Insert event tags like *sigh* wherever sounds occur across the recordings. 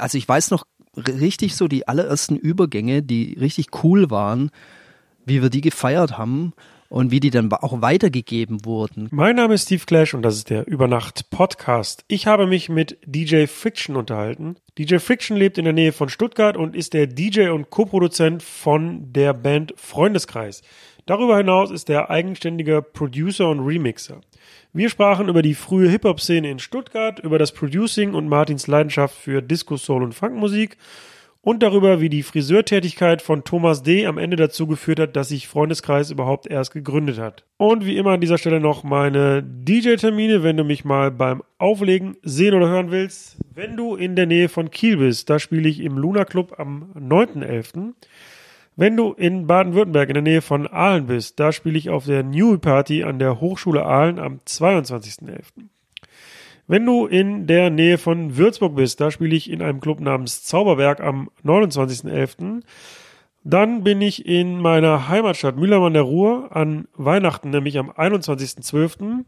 also ich weiß noch richtig so die allerersten Übergänge, die richtig cool waren, wie wir die gefeiert haben und wie die dann auch weitergegeben wurden. Mein Name ist Steve Clash und das ist der Übernacht Podcast. Ich habe mich mit DJ Friction unterhalten. DJ Friction lebt in der Nähe von Stuttgart und ist der DJ und Co-Produzent von der Band Freundeskreis. Darüber hinaus ist er eigenständiger Producer und Remixer. Wir sprachen über die frühe Hip-Hop-Szene in Stuttgart, über das Producing und Martins Leidenschaft für Disco, Soul und Funkmusik und darüber, wie die Friseurtätigkeit von Thomas D. am Ende dazu geführt hat, dass sich Freundeskreis überhaupt erst gegründet hat. Und wie immer an dieser Stelle noch meine DJ-Termine, wenn du mich mal beim Auflegen sehen oder hören willst. Wenn du in der Nähe von Kiel bist, da spiele ich im Luna Club am 9.11. Wenn du in Baden-Württemberg in der Nähe von Aalen bist, da spiele ich auf der New Party an der Hochschule Aalen am 22.11. Wenn du in der Nähe von Würzburg bist, da spiele ich in einem Club namens Zauberberg am 29.11. Dann bin ich in meiner Heimatstadt Mühlheim an der Ruhr an Weihnachten, nämlich am 21.12.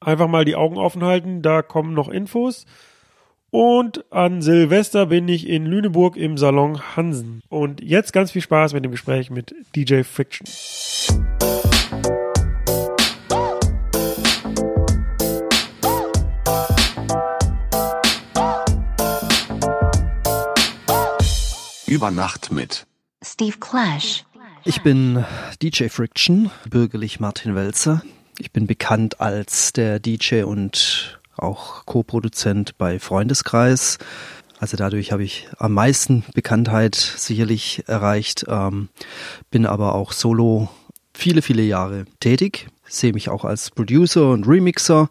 Einfach mal die Augen offen halten, da kommen noch Infos. Und an Silvester bin ich in Lüneburg im Salon Hansen. Und jetzt ganz viel Spaß mit dem Gespräch mit DJ Friction. Über Nacht mit Steve Clash. Ich bin DJ Friction, bürgerlich Martin Welzer. Ich bin bekannt als der DJ und auch Co-Produzent bei Freundeskreis. Also dadurch habe ich am meisten Bekanntheit sicherlich erreicht, ähm, bin aber auch solo viele, viele Jahre tätig, sehe mich auch als Producer und Remixer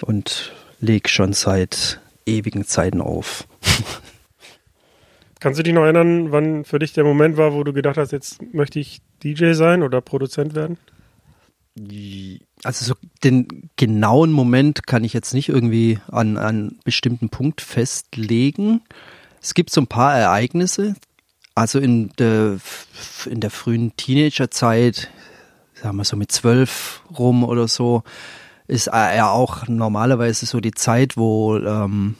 und lege schon seit ewigen Zeiten auf. *laughs* Kannst du dich noch erinnern, wann für dich der Moment war, wo du gedacht hast, jetzt möchte ich DJ sein oder Produzent werden? Also so den genauen Moment kann ich jetzt nicht irgendwie an einen bestimmten Punkt festlegen. Es gibt so ein paar Ereignisse. Also in der, in der frühen Teenagerzeit, sagen wir so mit zwölf rum oder so, ist ja auch normalerweise so die Zeit, wo ähm,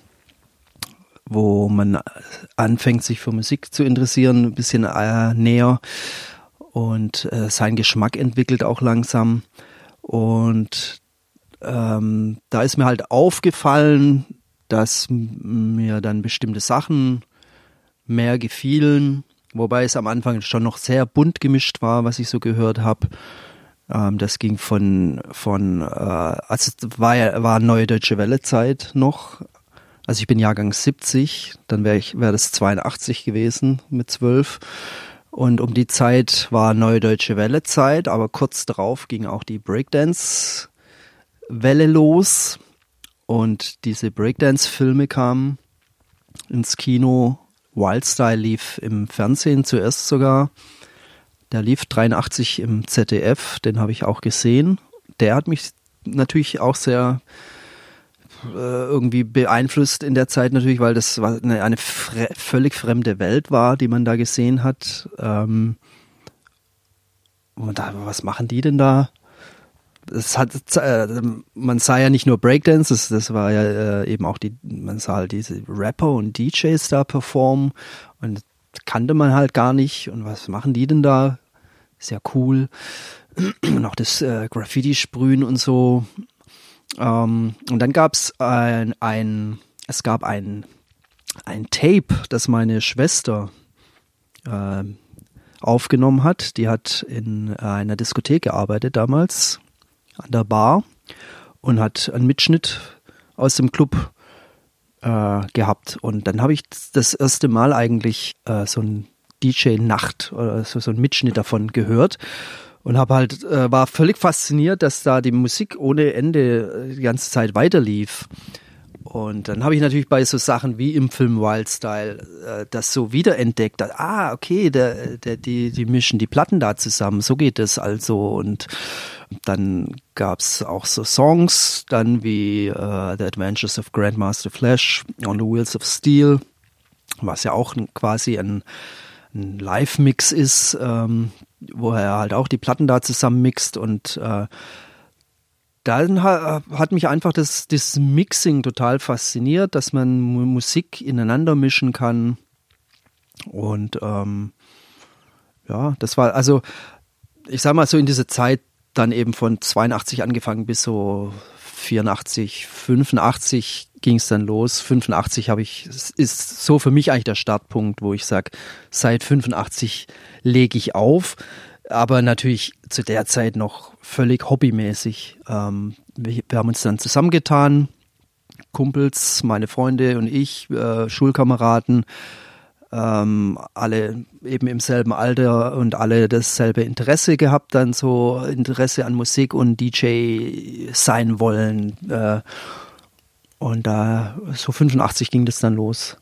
wo man anfängt, sich für Musik zu interessieren, ein bisschen äh, näher und äh, sein Geschmack entwickelt auch langsam. Und ähm, da ist mir halt aufgefallen, dass mir dann bestimmte Sachen mehr gefielen, wobei es am Anfang schon noch sehr bunt gemischt war, was ich so gehört habe. Ähm, das ging von, von äh, also war, war Neue Deutsche Welle Zeit noch, also ich bin Jahrgang 70, dann wäre ich wäre das 82 gewesen mit 12. Und um die Zeit war Neue Deutsche Welle Zeit, aber kurz darauf ging auch die Breakdance Welle los und diese Breakdance Filme kamen ins Kino. Wildstyle lief im Fernsehen zuerst sogar. Der lief 83 im ZDF, den habe ich auch gesehen. Der hat mich natürlich auch sehr irgendwie beeinflusst in der Zeit natürlich, weil das eine, eine fre völlig fremde Welt war, die man da gesehen hat. Ähm, und da, was machen die denn da? Es hat, äh, man sah ja nicht nur Breakdance, das, das war ja äh, eben auch die, man sah halt diese Rapper und DJs da performen und kannte man halt gar nicht. Und was machen die denn da? Sehr cool. *clears throat* Und auch das äh, Graffiti-Sprühen und so. Ähm, und dann gab es ein, ein, es gab ein, ein Tape, das meine Schwester äh, aufgenommen hat. Die hat in einer Diskothek gearbeitet damals, an der Bar, und hat einen Mitschnitt aus dem Club äh, gehabt. Und dann habe ich das erste Mal eigentlich äh, so ein DJ-Nacht oder so, so einen Mitschnitt davon gehört und habe halt äh, war völlig fasziniert, dass da die Musik ohne Ende äh, die ganze Zeit weiterlief. Und dann habe ich natürlich bei so Sachen wie im Film Wildstyle äh, das so wiederentdeckt. Ah, okay, der, der, die, die mischen die Platten da zusammen, so geht es also. Und dann gab es auch so Songs, dann wie äh, The Adventures of Grandmaster Flash, On the Wheels of Steel, was ja auch quasi ein, ein Live-Mix ist, ähm, wo er halt auch die Platten da zusammen mixt und äh, dann hat mich einfach das, das Mixing total fasziniert, dass man Musik ineinander mischen kann. Und ähm, ja, das war also, ich sag mal so in dieser Zeit dann eben von 82 angefangen bis so 84, 85 ging es dann los. 85 habe ich, ist so für mich eigentlich der Startpunkt, wo ich sage, seit 85 lege ich auf. Aber natürlich zu der Zeit noch völlig hobbymäßig. Ähm, wir, wir, haben uns dann zusammengetan, Kumpels, meine Freunde und ich, äh, Schulkameraden, ähm, alle eben im selben Alter und alle dasselbe Interesse gehabt, dann so Interesse an Musik und DJ sein wollen. Äh, und da so 85 ging das dann los.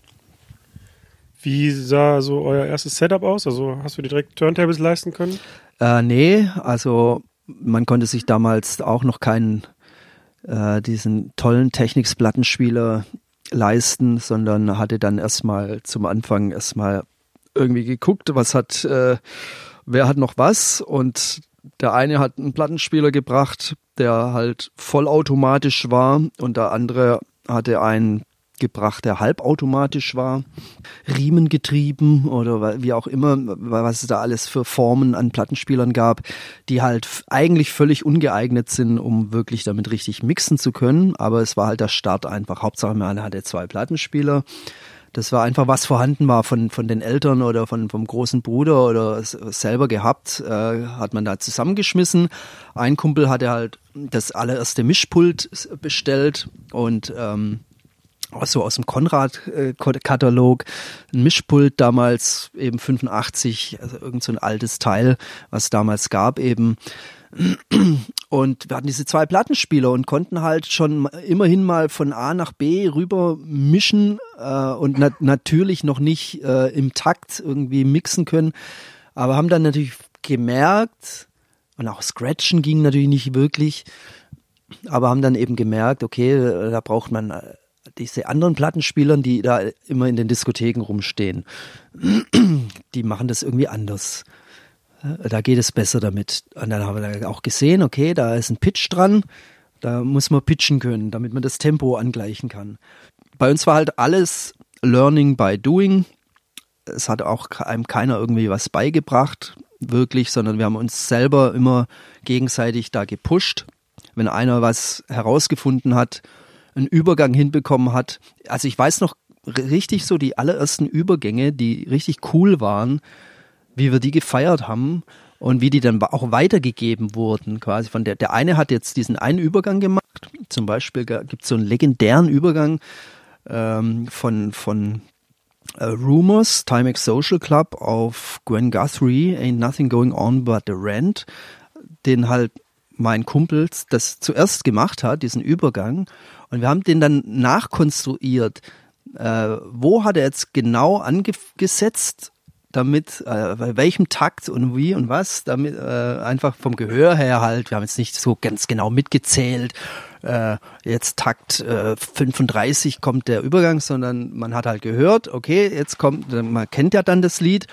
Wie sah so euer erstes Setup aus? Also hast du dir direkt Turntables leisten können? Äh, nee, also man konnte sich damals auch noch keinen äh, diesen tollen Technics-Plattenspieler leisten, sondern hatte dann erstmal zum Anfang erstmal irgendwie geguckt, was hat, äh, wer hat noch was. Und der eine hat einen Plattenspieler gebracht, der halt vollautomatisch war. Und der andere hatte einen gebracht, der halbautomatisch war, riemengetrieben oder wie auch immer, was es da alles für Formen an Plattenspielern gab, die halt eigentlich völlig ungeeignet sind, um wirklich damit richtig mixen zu können. Aber es war halt der Start einfach. Hauptsache man hatte zwei Plattenspieler. Das war einfach, was vorhanden war von, von den Eltern oder von, vom großen Bruder oder selber gehabt, äh, hat man da zusammengeschmissen. Ein Kumpel hatte halt das allererste Mischpult bestellt und ähm, so aus dem Konrad-Katalog, ein Mischpult damals eben 85, also irgend so ein altes Teil, was damals gab eben. Und wir hatten diese zwei Plattenspieler und konnten halt schon immerhin mal von A nach B rüber mischen äh, und nat natürlich noch nicht äh, im Takt irgendwie mixen können, aber haben dann natürlich gemerkt, und auch Scratchen ging natürlich nicht wirklich, aber haben dann eben gemerkt, okay, da braucht man äh, diese anderen Plattenspielern, die da immer in den Diskotheken rumstehen, *clears throat* die machen das irgendwie anders. Da geht es besser damit. Und dann haben wir auch gesehen, okay, da ist ein Pitch dran, da muss man pitchen können, damit man das Tempo angleichen kann. Bei uns war halt alles Learning by Doing. Es hat auch einem keiner irgendwie was beigebracht, wirklich, sondern wir haben uns selber immer gegenseitig da gepusht. Wenn einer was herausgefunden hat, einen Übergang hinbekommen hat. Also ich weiß noch richtig so die allerersten Übergänge, die richtig cool waren, wie wir die gefeiert haben und wie die dann auch weitergegeben wurden. Quasi von der, der eine hat jetzt diesen einen Übergang gemacht. Zum Beispiel gibt es so einen legendären Übergang ähm, von, von uh, Rumors, Timex Social Club auf Gwen Guthrie, Ain't Nothing Going On But the Rent, den halt mein Kumpel das zuerst gemacht hat, diesen Übergang. Und wir haben den dann nachkonstruiert. Äh, wo hat er jetzt genau angesetzt, damit, äh, bei welchem Takt und wie und was, damit äh, einfach vom Gehör her halt, wir haben jetzt nicht so ganz genau mitgezählt, äh, jetzt Takt äh, 35 kommt der Übergang, sondern man hat halt gehört, okay, jetzt kommt, man kennt ja dann das Lied,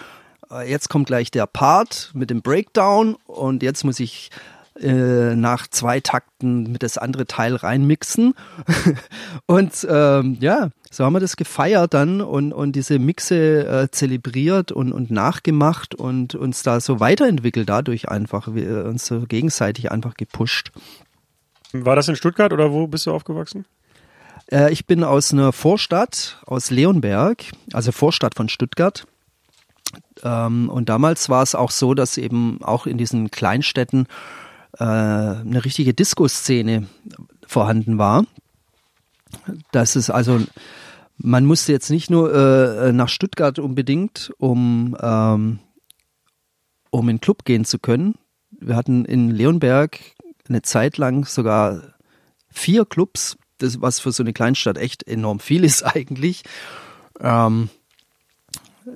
äh, jetzt kommt gleich der Part mit dem Breakdown und jetzt muss ich äh, nach zwei Takten mit das andere Teil reinmixen. *laughs* und ähm, ja, so haben wir das gefeiert dann und, und diese Mixe äh, zelebriert und, und nachgemacht und uns da so weiterentwickelt dadurch einfach, wir uns so gegenseitig einfach gepusht. War das in Stuttgart oder wo bist du aufgewachsen? Äh, ich bin aus einer Vorstadt, aus Leonberg, also Vorstadt von Stuttgart. Ähm, und damals war es auch so, dass eben auch in diesen Kleinstädten äh, eine richtige Disco-Szene vorhanden war. Das ist also, man musste jetzt nicht nur äh, nach Stuttgart unbedingt, um, ähm, um in den Club gehen zu können. Wir hatten in Leonberg eine Zeit lang sogar vier Clubs, das, was für so eine Kleinstadt echt enorm viel ist *laughs* eigentlich. Ähm,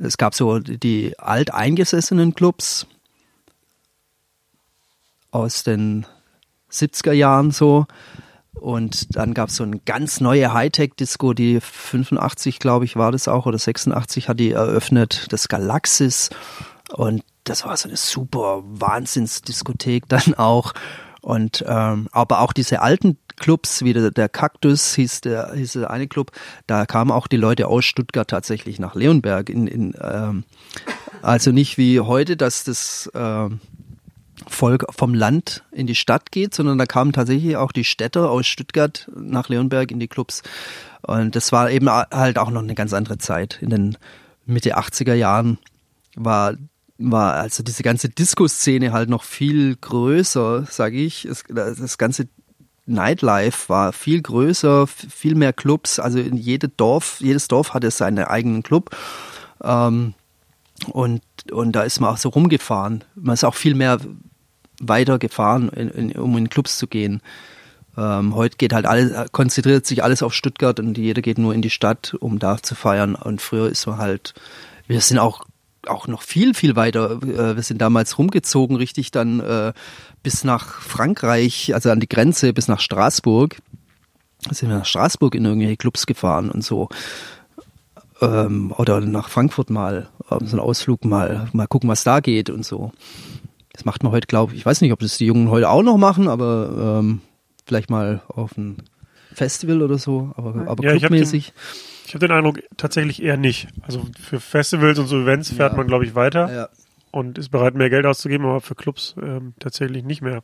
es gab so die alteingesessenen Clubs, aus den 70er Jahren so. Und dann gab es so eine ganz neue Hightech-Disco, die 85, glaube ich, war das auch, oder 86 hat die eröffnet, das Galaxis. Und das war so eine super Wahnsinnsdiskothek *laughs* dann auch. Und ähm, aber auch diese alten Clubs, wie der, der Kaktus hieß der, hieß der eine Club, da kamen auch die Leute aus Stuttgart tatsächlich nach Leonberg. In, in, ähm, also nicht wie heute, dass das ähm, Volk vom Land in die Stadt geht, sondern da kamen tatsächlich auch die Städter aus Stuttgart nach Leonberg in die Clubs. Und das war eben halt auch noch eine ganz andere Zeit. In den Mitte 80er Jahren war war also diese ganze Disco-Szene halt noch viel größer, sage ich. Es, das ganze Nightlife war viel größer, viel mehr Clubs. Also in jedem Dorf, jedes Dorf hatte seinen eigenen Club. Ähm, und, und da ist man auch so rumgefahren. Man ist auch viel mehr weiter gefahren, in, in, um in Clubs zu gehen. Ähm, heute geht halt alles, konzentriert sich alles auf Stuttgart und jeder geht nur in die Stadt, um da zu feiern. Und früher ist man halt, wir sind auch auch noch viel, viel weiter. Äh, wir sind damals rumgezogen, richtig dann äh, bis nach Frankreich, also an die Grenze, bis nach Straßburg. Da sind wir nach Straßburg in irgendwelche Clubs gefahren und so. Ähm, oder nach Frankfurt mal, ähm, so einen Ausflug mal, mal gucken, was da geht und so. Das macht man heute, glaube ich, ich weiß nicht, ob das die Jungen heute auch noch machen, aber ähm, vielleicht mal auf ein Festival oder so, aber, aber ja, clubmäßig. Ich habe den, hab den Eindruck, tatsächlich eher nicht. Also für Festivals und so Events fährt ja. man, glaube ich, weiter ja. und ist bereit, mehr Geld auszugeben, aber für Clubs ähm, tatsächlich nicht mehr.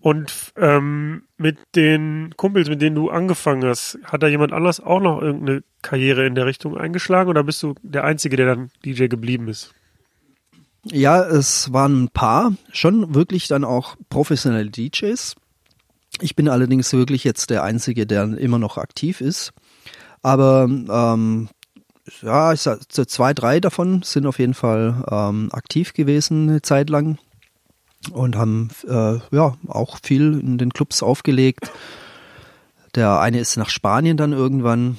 Und ähm, mit den Kumpels, mit denen du angefangen hast, hat da jemand anders auch noch irgendeine Karriere in der Richtung eingeschlagen oder bist du der Einzige, der dann DJ geblieben ist? Ja, es waren ein paar, schon wirklich dann auch professionelle DJs. Ich bin allerdings wirklich jetzt der Einzige, der immer noch aktiv ist. Aber ähm, ja, ich sag, zwei, drei davon sind auf jeden Fall ähm, aktiv gewesen eine Zeit lang und haben äh, ja auch viel in den Clubs aufgelegt. Der eine ist nach Spanien dann irgendwann.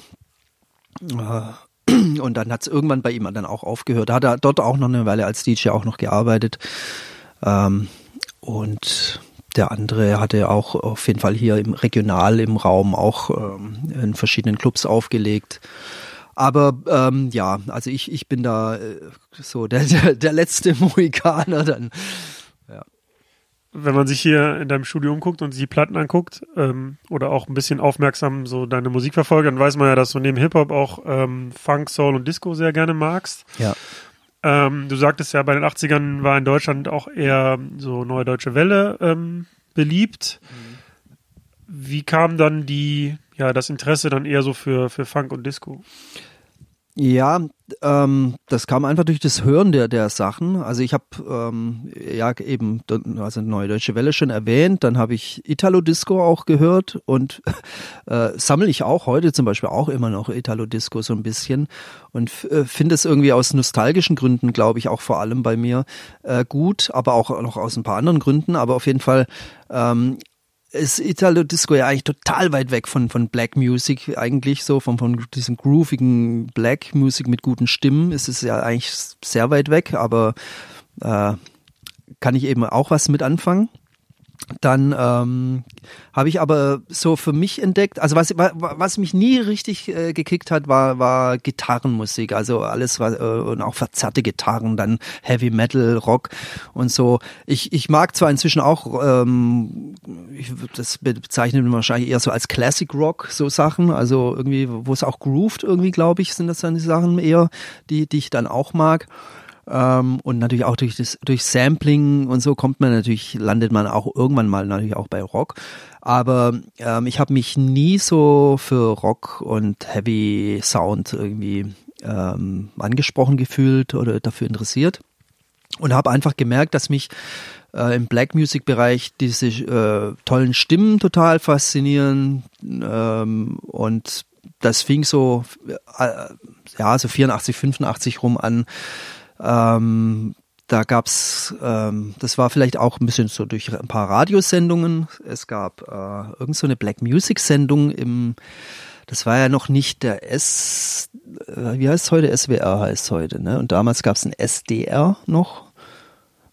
Äh, *clears throat* und dann hat es irgendwann bei ihm dann auch aufgehört. Da hat er dort auch noch eine Weile als DJ auch noch gearbeitet. Ähm, und der andere hatte auch auf jeden Fall hier im regional im Raum auch ähm, in verschiedenen Clubs aufgelegt. Aber ähm, ja, also ich, ich bin da äh, so der, *laughs* der, der letzte Mohikaner dann. Wenn man sich hier in deinem Studio umguckt und sich die Platten anguckt ähm, oder auch ein bisschen aufmerksam so deine Musik verfolgt, dann weiß man ja, dass du neben Hip-Hop auch ähm, Funk, Soul und Disco sehr gerne magst. Ja. Ähm, du sagtest ja, bei den 80ern war in Deutschland auch eher so Neue Deutsche Welle ähm, beliebt. Mhm. Wie kam dann die, ja, das Interesse dann eher so für, für Funk und Disco? Ja, ähm, das kam einfach durch das Hören der, der Sachen. Also ich habe ähm, ja eben also Neue Deutsche Welle schon erwähnt, dann habe ich Italo Disco auch gehört und *laughs* äh, sammle ich auch heute zum Beispiel auch immer noch Italo Disco so ein bisschen und äh, finde es irgendwie aus nostalgischen Gründen, glaube ich, auch vor allem bei mir äh, gut, aber auch noch aus ein paar anderen Gründen. Aber auf jeden Fall ähm, ist Italo Disco ja eigentlich total weit weg von, von Black Music eigentlich so, von, von diesem groovigen Black Music mit guten Stimmen ist es ja eigentlich sehr weit weg, aber äh, kann ich eben auch was mit anfangen. Dann ähm, habe ich aber so für mich entdeckt, also was, was mich nie richtig äh, gekickt hat, war, war Gitarrenmusik. Also alles war, äh, und auch verzerrte Gitarren, dann Heavy Metal, Rock und so. Ich, ich mag zwar inzwischen auch, ähm, ich, das bezeichnet man wahrscheinlich eher so als Classic Rock, so Sachen, also irgendwie, wo es auch grooved irgendwie, glaube ich, sind das dann die Sachen eher, die, die ich dann auch mag. Ähm, und natürlich auch durch das, durch Sampling und so kommt man natürlich, landet man auch irgendwann mal natürlich auch bei Rock. Aber ähm, ich habe mich nie so für Rock und Heavy Sound irgendwie ähm, angesprochen gefühlt oder dafür interessiert. Und habe einfach gemerkt, dass mich äh, im Black Music Bereich diese äh, tollen Stimmen total faszinieren. Ähm, und das fing so, äh, ja, so 84, 85 rum an, ähm, da gab's, ähm, das war vielleicht auch ein bisschen so durch ein paar Radiosendungen. Es gab äh, irgend so eine Black Music Sendung im, das war ja noch nicht der S, äh, wie heißt es heute? SWR heißt heute, ne? Und damals gab's ein SDR noch.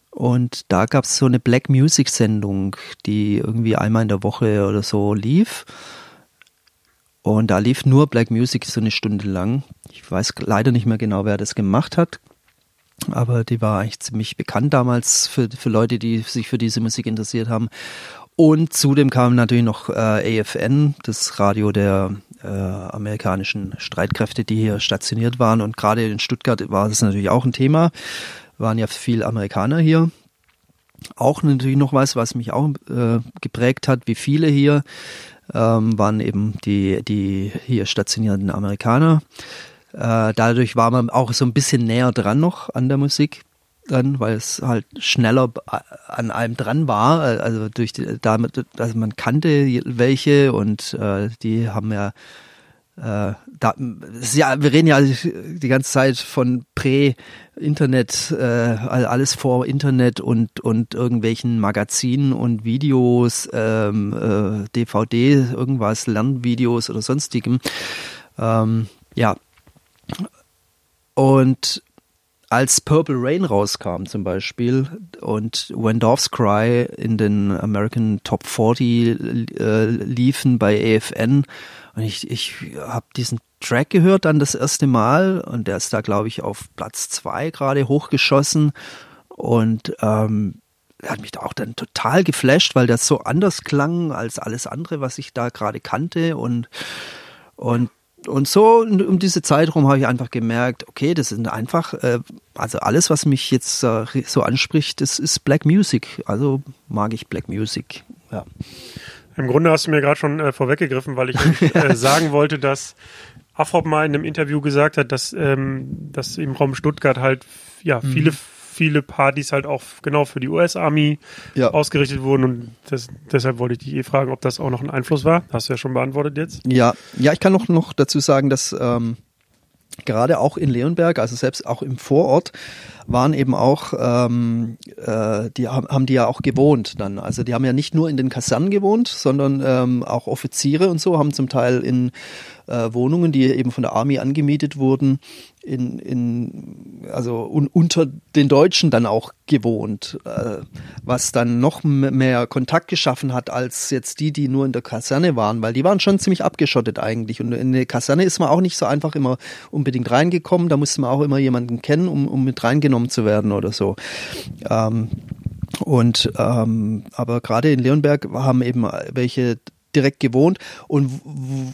Und da gab's so eine Black Music Sendung, die irgendwie einmal in der Woche oder so lief. Und da lief nur Black Music so eine Stunde lang. Ich weiß leider nicht mehr genau, wer das gemacht hat aber die war eigentlich ziemlich bekannt damals für, für Leute, die sich für diese Musik interessiert haben. Und zudem kam natürlich noch äh, AFN, das Radio der äh, amerikanischen Streitkräfte, die hier stationiert waren. Und gerade in Stuttgart war das natürlich auch ein Thema. Waren ja viel Amerikaner hier. Auch natürlich noch was, was mich auch äh, geprägt hat, wie viele hier ähm, waren eben die, die hier stationierten Amerikaner. Äh, dadurch war man auch so ein bisschen näher dran noch an der Musik dann, weil es halt schneller an allem dran war. Also durch die, damit, also man kannte welche und äh, die haben ja äh, da, ja, wir reden ja die ganze Zeit von Prä-Internet, äh, alles vor Internet und, und irgendwelchen Magazinen und Videos, ähm, äh, DVD, irgendwas, Lernvideos oder sonstigem. Ähm, ja. Und als Purple Rain rauskam zum Beispiel und When Doves Cry in den American Top 40 äh, liefen bei AFN und ich, ich habe diesen Track gehört dann das erste Mal und der ist da glaube ich auf Platz zwei gerade hochgeschossen und ähm, hat mich da auch dann total geflasht, weil das so anders klang als alles andere, was ich da gerade kannte und und und so um diese Zeit rum habe ich einfach gemerkt, okay, das sind einfach, äh, also alles, was mich jetzt äh, so anspricht, das ist Black Music. Also mag ich Black Music. Ja. Im Grunde hast du mir gerade schon äh, vorweggegriffen, weil ich *laughs* äh, sagen wollte, dass Afrop mal in einem Interview gesagt hat, dass, ähm, dass im Raum Stuttgart halt ja mhm. Viele Partys halt auch genau für die US-Army ja. ausgerichtet wurden und das, deshalb wollte ich dich eh fragen, ob das auch noch ein Einfluss war. Hast du ja schon beantwortet jetzt. Ja, ja, ich kann noch, noch dazu sagen, dass ähm, gerade auch in Leonberg, also selbst auch im Vorort, waren eben auch, ähm, äh, die haben, haben die ja auch gewohnt dann. Also die haben ja nicht nur in den Kasernen gewohnt, sondern ähm, auch Offiziere und so haben zum Teil in äh, Wohnungen, die eben von der Army angemietet wurden, in, in also un, unter den Deutschen dann auch gewohnt, äh, was dann noch mehr Kontakt geschaffen hat als jetzt die, die nur in der Kaserne waren, weil die waren schon ziemlich abgeschottet eigentlich und in eine Kaserne ist man auch nicht so einfach immer unbedingt reingekommen, da musste man auch immer jemanden kennen, um, um mit reingenommen zu werden oder so. Ähm, und ähm, aber gerade in Leonberg haben eben welche direkt gewohnt und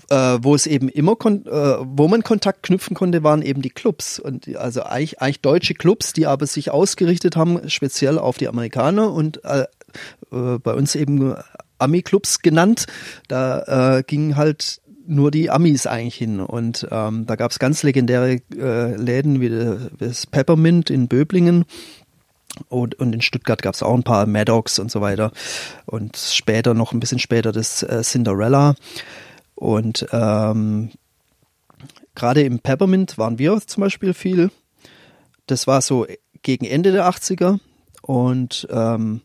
äh, wo es eben immer äh, wo man Kontakt knüpfen konnte, waren eben die Clubs und also eigentlich, eigentlich deutsche Clubs, die aber sich ausgerichtet haben speziell auf die Amerikaner und äh, äh, bei uns eben Ami-Clubs genannt. Da äh, gingen halt nur die Amis eigentlich hin. Und ähm, da gab es ganz legendäre äh, Läden wie das Peppermint in Böblingen, und, und in Stuttgart gab es auch ein paar Maddox und so weiter. Und später, noch ein bisschen später, das äh, Cinderella. Und ähm, gerade im Peppermint waren wir zum Beispiel viel. Das war so gegen Ende der 80er. Und ähm,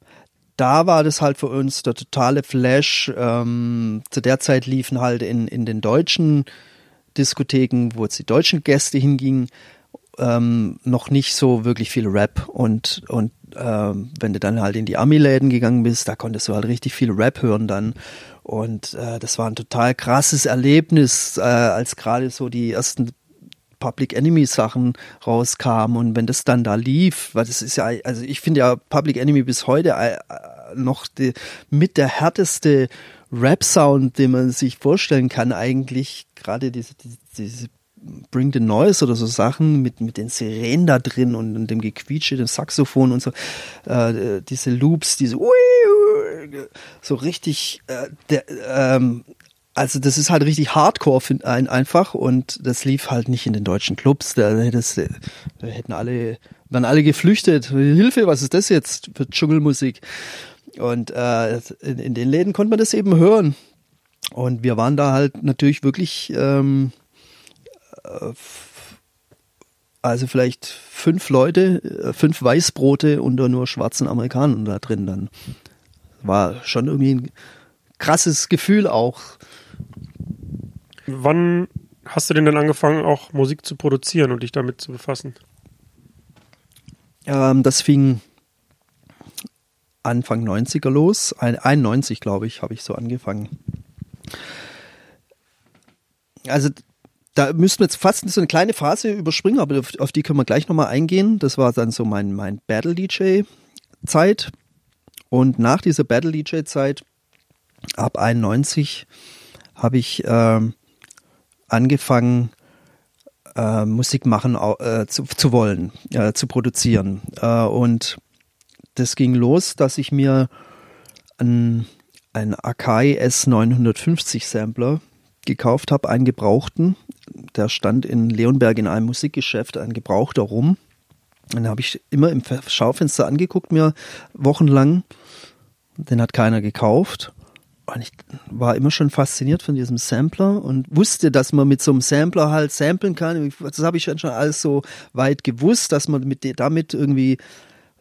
da war das halt für uns der totale Flash. Ähm, zu der Zeit liefen halt in, in den deutschen Diskotheken, wo jetzt die deutschen Gäste hingingen, ähm, noch nicht so wirklich viel Rap und und ähm, wenn du dann halt in die Ami-Läden gegangen bist, da konntest du halt richtig viel Rap hören dann. Und äh, das war ein total krasses Erlebnis, äh, als gerade so die ersten Public Enemy Sachen rauskamen. Und wenn das dann da lief, weil das ist ja, also ich finde ja Public Enemy bis heute äh, noch die, mit der härteste Rap-Sound, den man sich vorstellen kann, eigentlich. Gerade diese, diese, diese Bring the Noise oder so Sachen mit, mit den Sirenen da drin und, und dem Gequietsche, dem Saxophon und so, äh, diese Loops, diese so richtig, äh, der, ähm, also das ist halt richtig Hardcore find, ein, einfach und das lief halt nicht in den deutschen Clubs. Da, das, da hätten alle, waren alle geflüchtet. Hilfe, was ist das jetzt für Dschungelmusik? Und äh, in, in den Läden konnte man das eben hören. Und wir waren da halt natürlich wirklich ähm, äh, also vielleicht fünf Leute, äh, fünf Weißbrote unter nur schwarzen Amerikanern da drin dann. War schon irgendwie ein krasses Gefühl auch. Wann hast du denn dann angefangen, auch Musik zu produzieren und dich damit zu befassen? Ähm, das fing Anfang 90er los. 91, glaube ich, habe ich so angefangen. Also da müssten wir jetzt fast so eine kleine Phase überspringen, aber auf, auf die können wir gleich nochmal eingehen. Das war dann so mein, mein Battle-DJ-Zeit. Und nach dieser Battle-DJ-Zeit ab 91 habe ich äh, angefangen, äh, Musik machen äh, zu, zu wollen, äh, zu produzieren. Äh, und das ging los, dass ich mir ein, ein Akai S950 Sampler gekauft habe, einen gebrauchten. Der stand in Leonberg in einem Musikgeschäft, ein gebrauchter rum. Den habe ich immer im Schaufenster angeguckt, mir wochenlang. Den hat keiner gekauft. Und ich war immer schon fasziniert von diesem Sampler und wusste, dass man mit so einem Sampler halt samplen kann. Das habe ich schon alles so weit gewusst, dass man mit damit irgendwie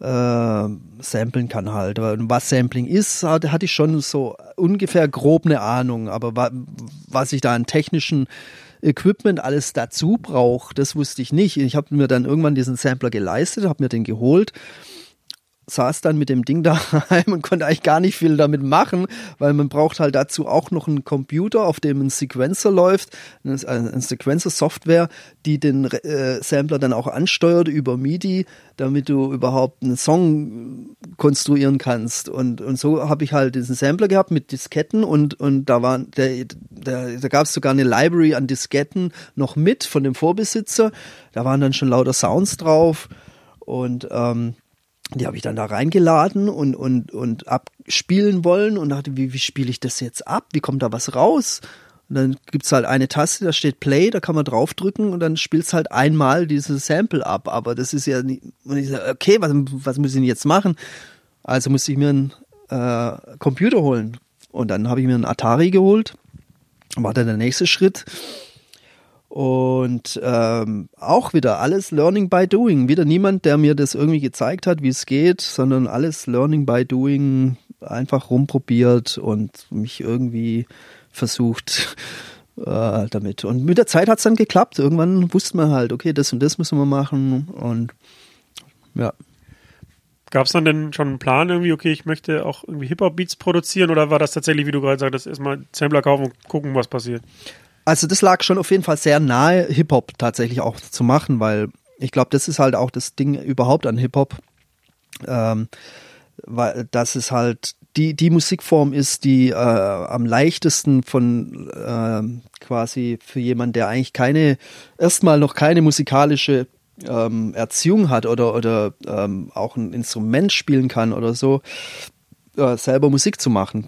äh, samplen kann halt. Was Sampling ist, hatte, hatte ich schon so ungefähr grob eine Ahnung. Aber wa was ich da an technischen Equipment alles dazu brauche, das wusste ich nicht. Ich habe mir dann irgendwann diesen Sampler geleistet, habe mir den geholt saß dann mit dem Ding *laughs* daheim und konnte eigentlich gar nicht viel damit machen, weil man braucht halt dazu auch noch einen Computer, auf dem ein Sequencer läuft, eine Sequencer-Software, die den äh, Sampler dann auch ansteuert über MIDI, damit du überhaupt einen Song konstruieren kannst. Und, und so habe ich halt diesen Sampler gehabt mit Disketten und, und da war der, der, da gab es sogar eine Library an Disketten noch mit von dem Vorbesitzer. Da waren dann schon lauter Sounds drauf. Und ähm, die habe ich dann da reingeladen und, und, und abspielen wollen und dachte, wie, wie spiele ich das jetzt ab? Wie kommt da was raus? Und dann gibt's halt eine Taste, da steht Play, da kann man draufdrücken und dann spielt's halt einmal dieses Sample ab. Aber das ist ja nicht, und ich sage, okay, was, was muss ich denn jetzt machen? Also musste ich mir einen äh, Computer holen. Und dann habe ich mir einen Atari geholt. War dann der nächste Schritt. Und ähm, auch wieder alles Learning by Doing. Wieder niemand, der mir das irgendwie gezeigt hat, wie es geht, sondern alles Learning by Doing, einfach rumprobiert und mich irgendwie versucht *laughs* äh, damit. Und mit der Zeit hat es dann geklappt. Irgendwann wusste man halt, okay, das und das müssen wir machen. Und ja. Gab es dann denn schon einen Plan irgendwie, okay, ich möchte auch irgendwie Hip-Hop-Beats produzieren oder war das tatsächlich, wie du gerade sagtest, erstmal Sampler kaufen und gucken, was passiert? Also das lag schon auf jeden Fall sehr nahe, Hip-Hop tatsächlich auch zu machen, weil ich glaube, das ist halt auch das Ding überhaupt an Hip-Hop, ähm, weil das ist halt die, die Musikform ist, die äh, am leichtesten von äh, quasi für jemanden, der eigentlich keine, erstmal noch keine musikalische ähm, Erziehung hat oder, oder ähm, auch ein Instrument spielen kann oder so, äh, selber Musik zu machen.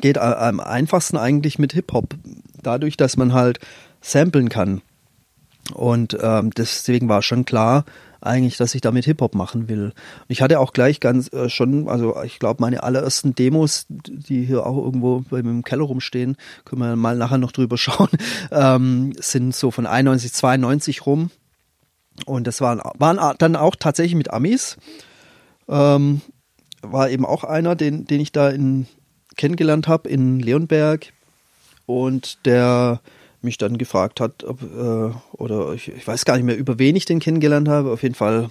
Geht am einfachsten eigentlich mit Hip-Hop dadurch, dass man halt samplen kann. Und ähm, deswegen war schon klar, eigentlich, dass ich damit Hip-Hop machen will. Ich hatte auch gleich ganz äh, schon, also ich glaube, meine allerersten Demos, die hier auch irgendwo im Keller rumstehen, können wir mal nachher noch drüber *laughs* schauen, ähm, sind so von 91, 92 rum. Und das waren, waren dann auch tatsächlich mit Amis. Ähm, war eben auch einer, den, den ich da in, kennengelernt habe in Leonberg und der mich dann gefragt hat, ob, äh, oder ich, ich, weiß gar nicht mehr, über wen ich den kennengelernt habe. Auf jeden Fall,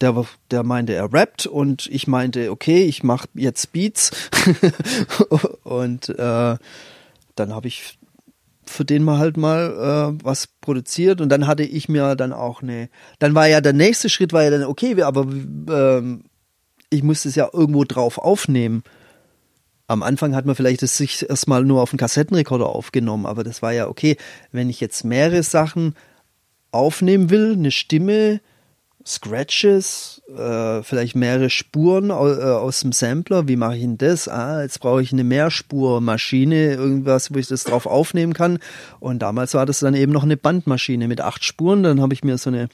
der, der meinte, er rappt und ich meinte, okay, ich mache jetzt Beats. *laughs* und äh, dann habe ich für den mal halt mal äh, was produziert und dann hatte ich mir dann auch eine, dann war ja der nächste Schritt war ja dann, okay, aber ähm, ich musste es ja irgendwo drauf aufnehmen am Anfang hat man vielleicht es sich erstmal nur auf den Kassettenrekorder aufgenommen, aber das war ja okay, wenn ich jetzt mehrere Sachen aufnehmen will, eine Stimme, Scratches, äh, vielleicht mehrere Spuren aus, äh, aus dem Sampler, wie mache ich denn das? Ah, jetzt brauche ich eine Mehrspurmaschine, irgendwas, wo ich das drauf aufnehmen kann. Und damals war das dann eben noch eine Bandmaschine mit acht Spuren. Dann habe ich mir so eine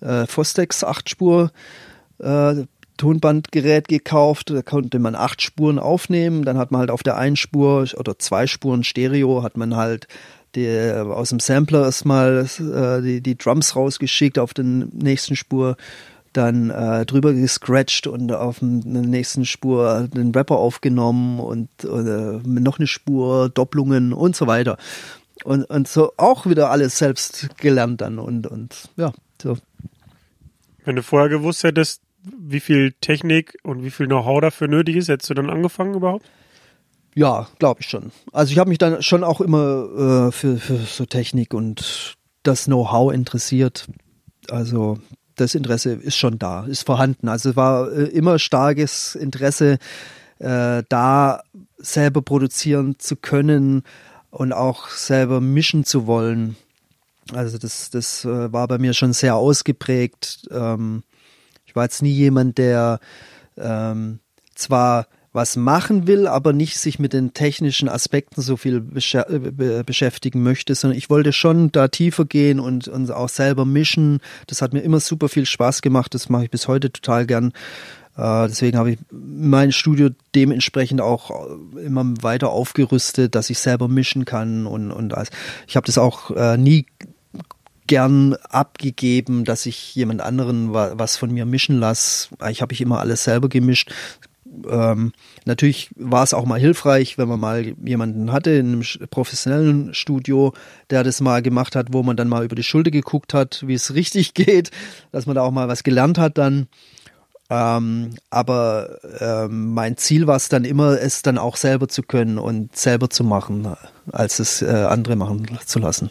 äh, Fostex acht Spur äh, Tonbandgerät gekauft, da konnte man acht Spuren aufnehmen, dann hat man halt auf der einen Spur oder zwei Spuren Stereo hat man halt die, aus dem Sampler erstmal äh, die, die Drums rausgeschickt, auf den nächsten Spur dann äh, drüber gescratcht und auf der nächsten Spur den Rapper aufgenommen und noch eine Spur, Doppelungen und so weiter. Und, und so auch wieder alles selbst gelernt dann und, und ja, so. Wenn du vorher gewusst hättest, wie viel Technik und wie viel Know-how dafür nötig ist? Hättest du dann angefangen überhaupt? Ja, glaube ich schon. Also ich habe mich dann schon auch immer äh, für, für so Technik und das Know-how interessiert. Also das Interesse ist schon da, ist vorhanden. Also es war äh, immer starkes Interesse äh, da selber produzieren zu können und auch selber mischen zu wollen. Also das, das äh, war bei mir schon sehr ausgeprägt. Ähm, ich war jetzt nie jemand, der ähm, zwar was machen will, aber nicht sich mit den technischen Aspekten so viel besch äh, beschäftigen möchte, sondern ich wollte schon da tiefer gehen und, und auch selber mischen. Das hat mir immer super viel Spaß gemacht. Das mache ich bis heute total gern. Äh, deswegen habe ich mein Studio dementsprechend auch immer weiter aufgerüstet, dass ich selber mischen kann und, und als, ich habe das auch äh, nie gern abgegeben, dass ich jemand anderen was von mir mischen lasse. Ich habe ich immer alles selber gemischt. Ähm, natürlich war es auch mal hilfreich, wenn man mal jemanden hatte in einem professionellen Studio, der das mal gemacht hat, wo man dann mal über die Schulter geguckt hat, wie es richtig *laughs* geht, dass man da auch mal was gelernt hat dann. Ähm, aber ähm, mein Ziel war es dann immer, es dann auch selber zu können und selber zu machen, als es äh, andere machen zu lassen.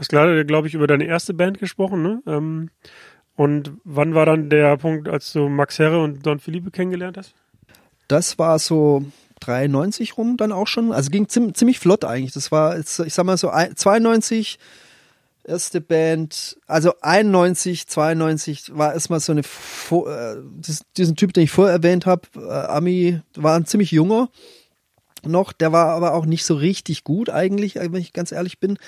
Du hast gerade, glaube ich, über deine erste Band gesprochen, ne? Ähm, und wann war dann der Punkt, als du Max Herre und Don Philippe kennengelernt hast? Das war so 93 rum dann auch schon. Also ging ziemlich, flott eigentlich. Das war, ich sag mal so 92 erste Band, also 91, 92 war erstmal so eine, äh, diesen Typ, den ich vorher erwähnt habe, äh, Ami, war ein ziemlich junger noch, der war aber auch nicht so richtig gut eigentlich, wenn ich ganz ehrlich bin.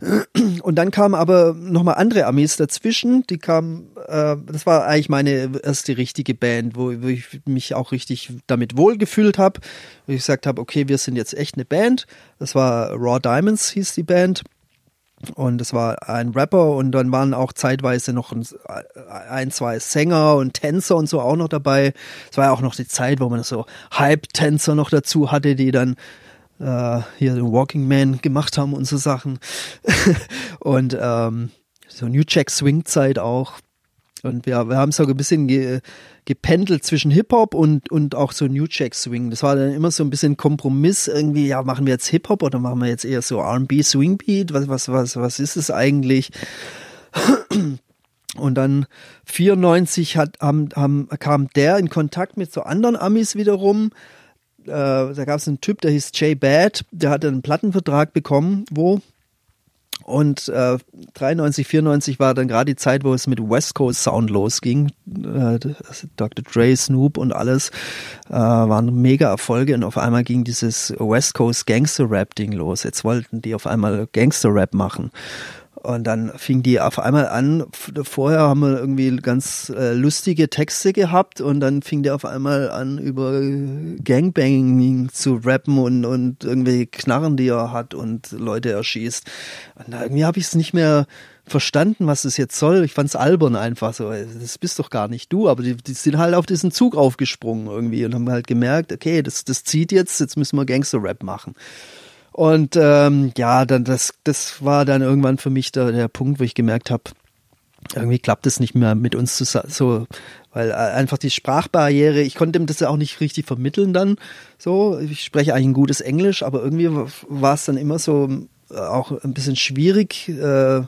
*clears throat* Und dann kamen aber nochmal andere Amis dazwischen, die kamen, äh, das war eigentlich meine erste richtige Band, wo, wo ich mich auch richtig damit wohlgefühlt habe, wo ich gesagt habe, okay, wir sind jetzt echt eine Band. Das war Raw Diamonds hieß die Band. Und es war ein Rapper und dann waren auch zeitweise noch ein, zwei Sänger und Tänzer und so auch noch dabei. Es war ja auch noch die Zeit, wo man so Hype-Tänzer noch dazu hatte, die dann äh, hier den Walking Man gemacht haben und so Sachen. *laughs* und ähm, so New Jack Swing Zeit auch. Und wir, wir haben so ein bisschen gependelt zwischen Hip-Hop und, und auch so New Jack Swing. Das war dann immer so ein bisschen Kompromiss irgendwie, ja, machen wir jetzt Hip-Hop oder machen wir jetzt eher so R&B Swing Beat? Was, was, was, was ist es eigentlich? *clears throat* Und dann 94 hat, haben, haben, kam der in Kontakt mit so anderen Amis wiederum. Äh, da gab es einen Typ, der hieß Jay Bad, der hatte einen Plattenvertrag bekommen, wo und äh, 93, 94 war dann gerade die Zeit, wo es mit West Coast Sound losging. Äh, Dr. Dre, Snoop und alles äh, waren mega Erfolge und auf einmal ging dieses West Coast Gangster Rap Ding los. Jetzt wollten die auf einmal Gangster Rap machen. Und dann fing die auf einmal an. Vorher haben wir irgendwie ganz äh, lustige Texte gehabt und dann fing der auf einmal an, über Gangbanging zu rappen und, und irgendwie Knarren, die er hat und Leute erschießt. Und irgendwie habe ich es nicht mehr verstanden, was es jetzt soll. Ich fand's albern einfach so. Das bist doch gar nicht du, aber die, die sind halt auf diesen Zug aufgesprungen irgendwie und haben halt gemerkt, okay, das, das zieht jetzt, jetzt müssen wir Gangster-Rap machen. Und ähm, ja, dann das, das war dann irgendwann für mich der, der Punkt, wo ich gemerkt habe, irgendwie klappt es nicht mehr mit uns zusammen, so, weil äh, einfach die Sprachbarriere, ich konnte ihm das ja auch nicht richtig vermitteln dann, so, ich spreche eigentlich ein gutes Englisch, aber irgendwie war es dann immer so äh, auch ein bisschen schwierig, äh,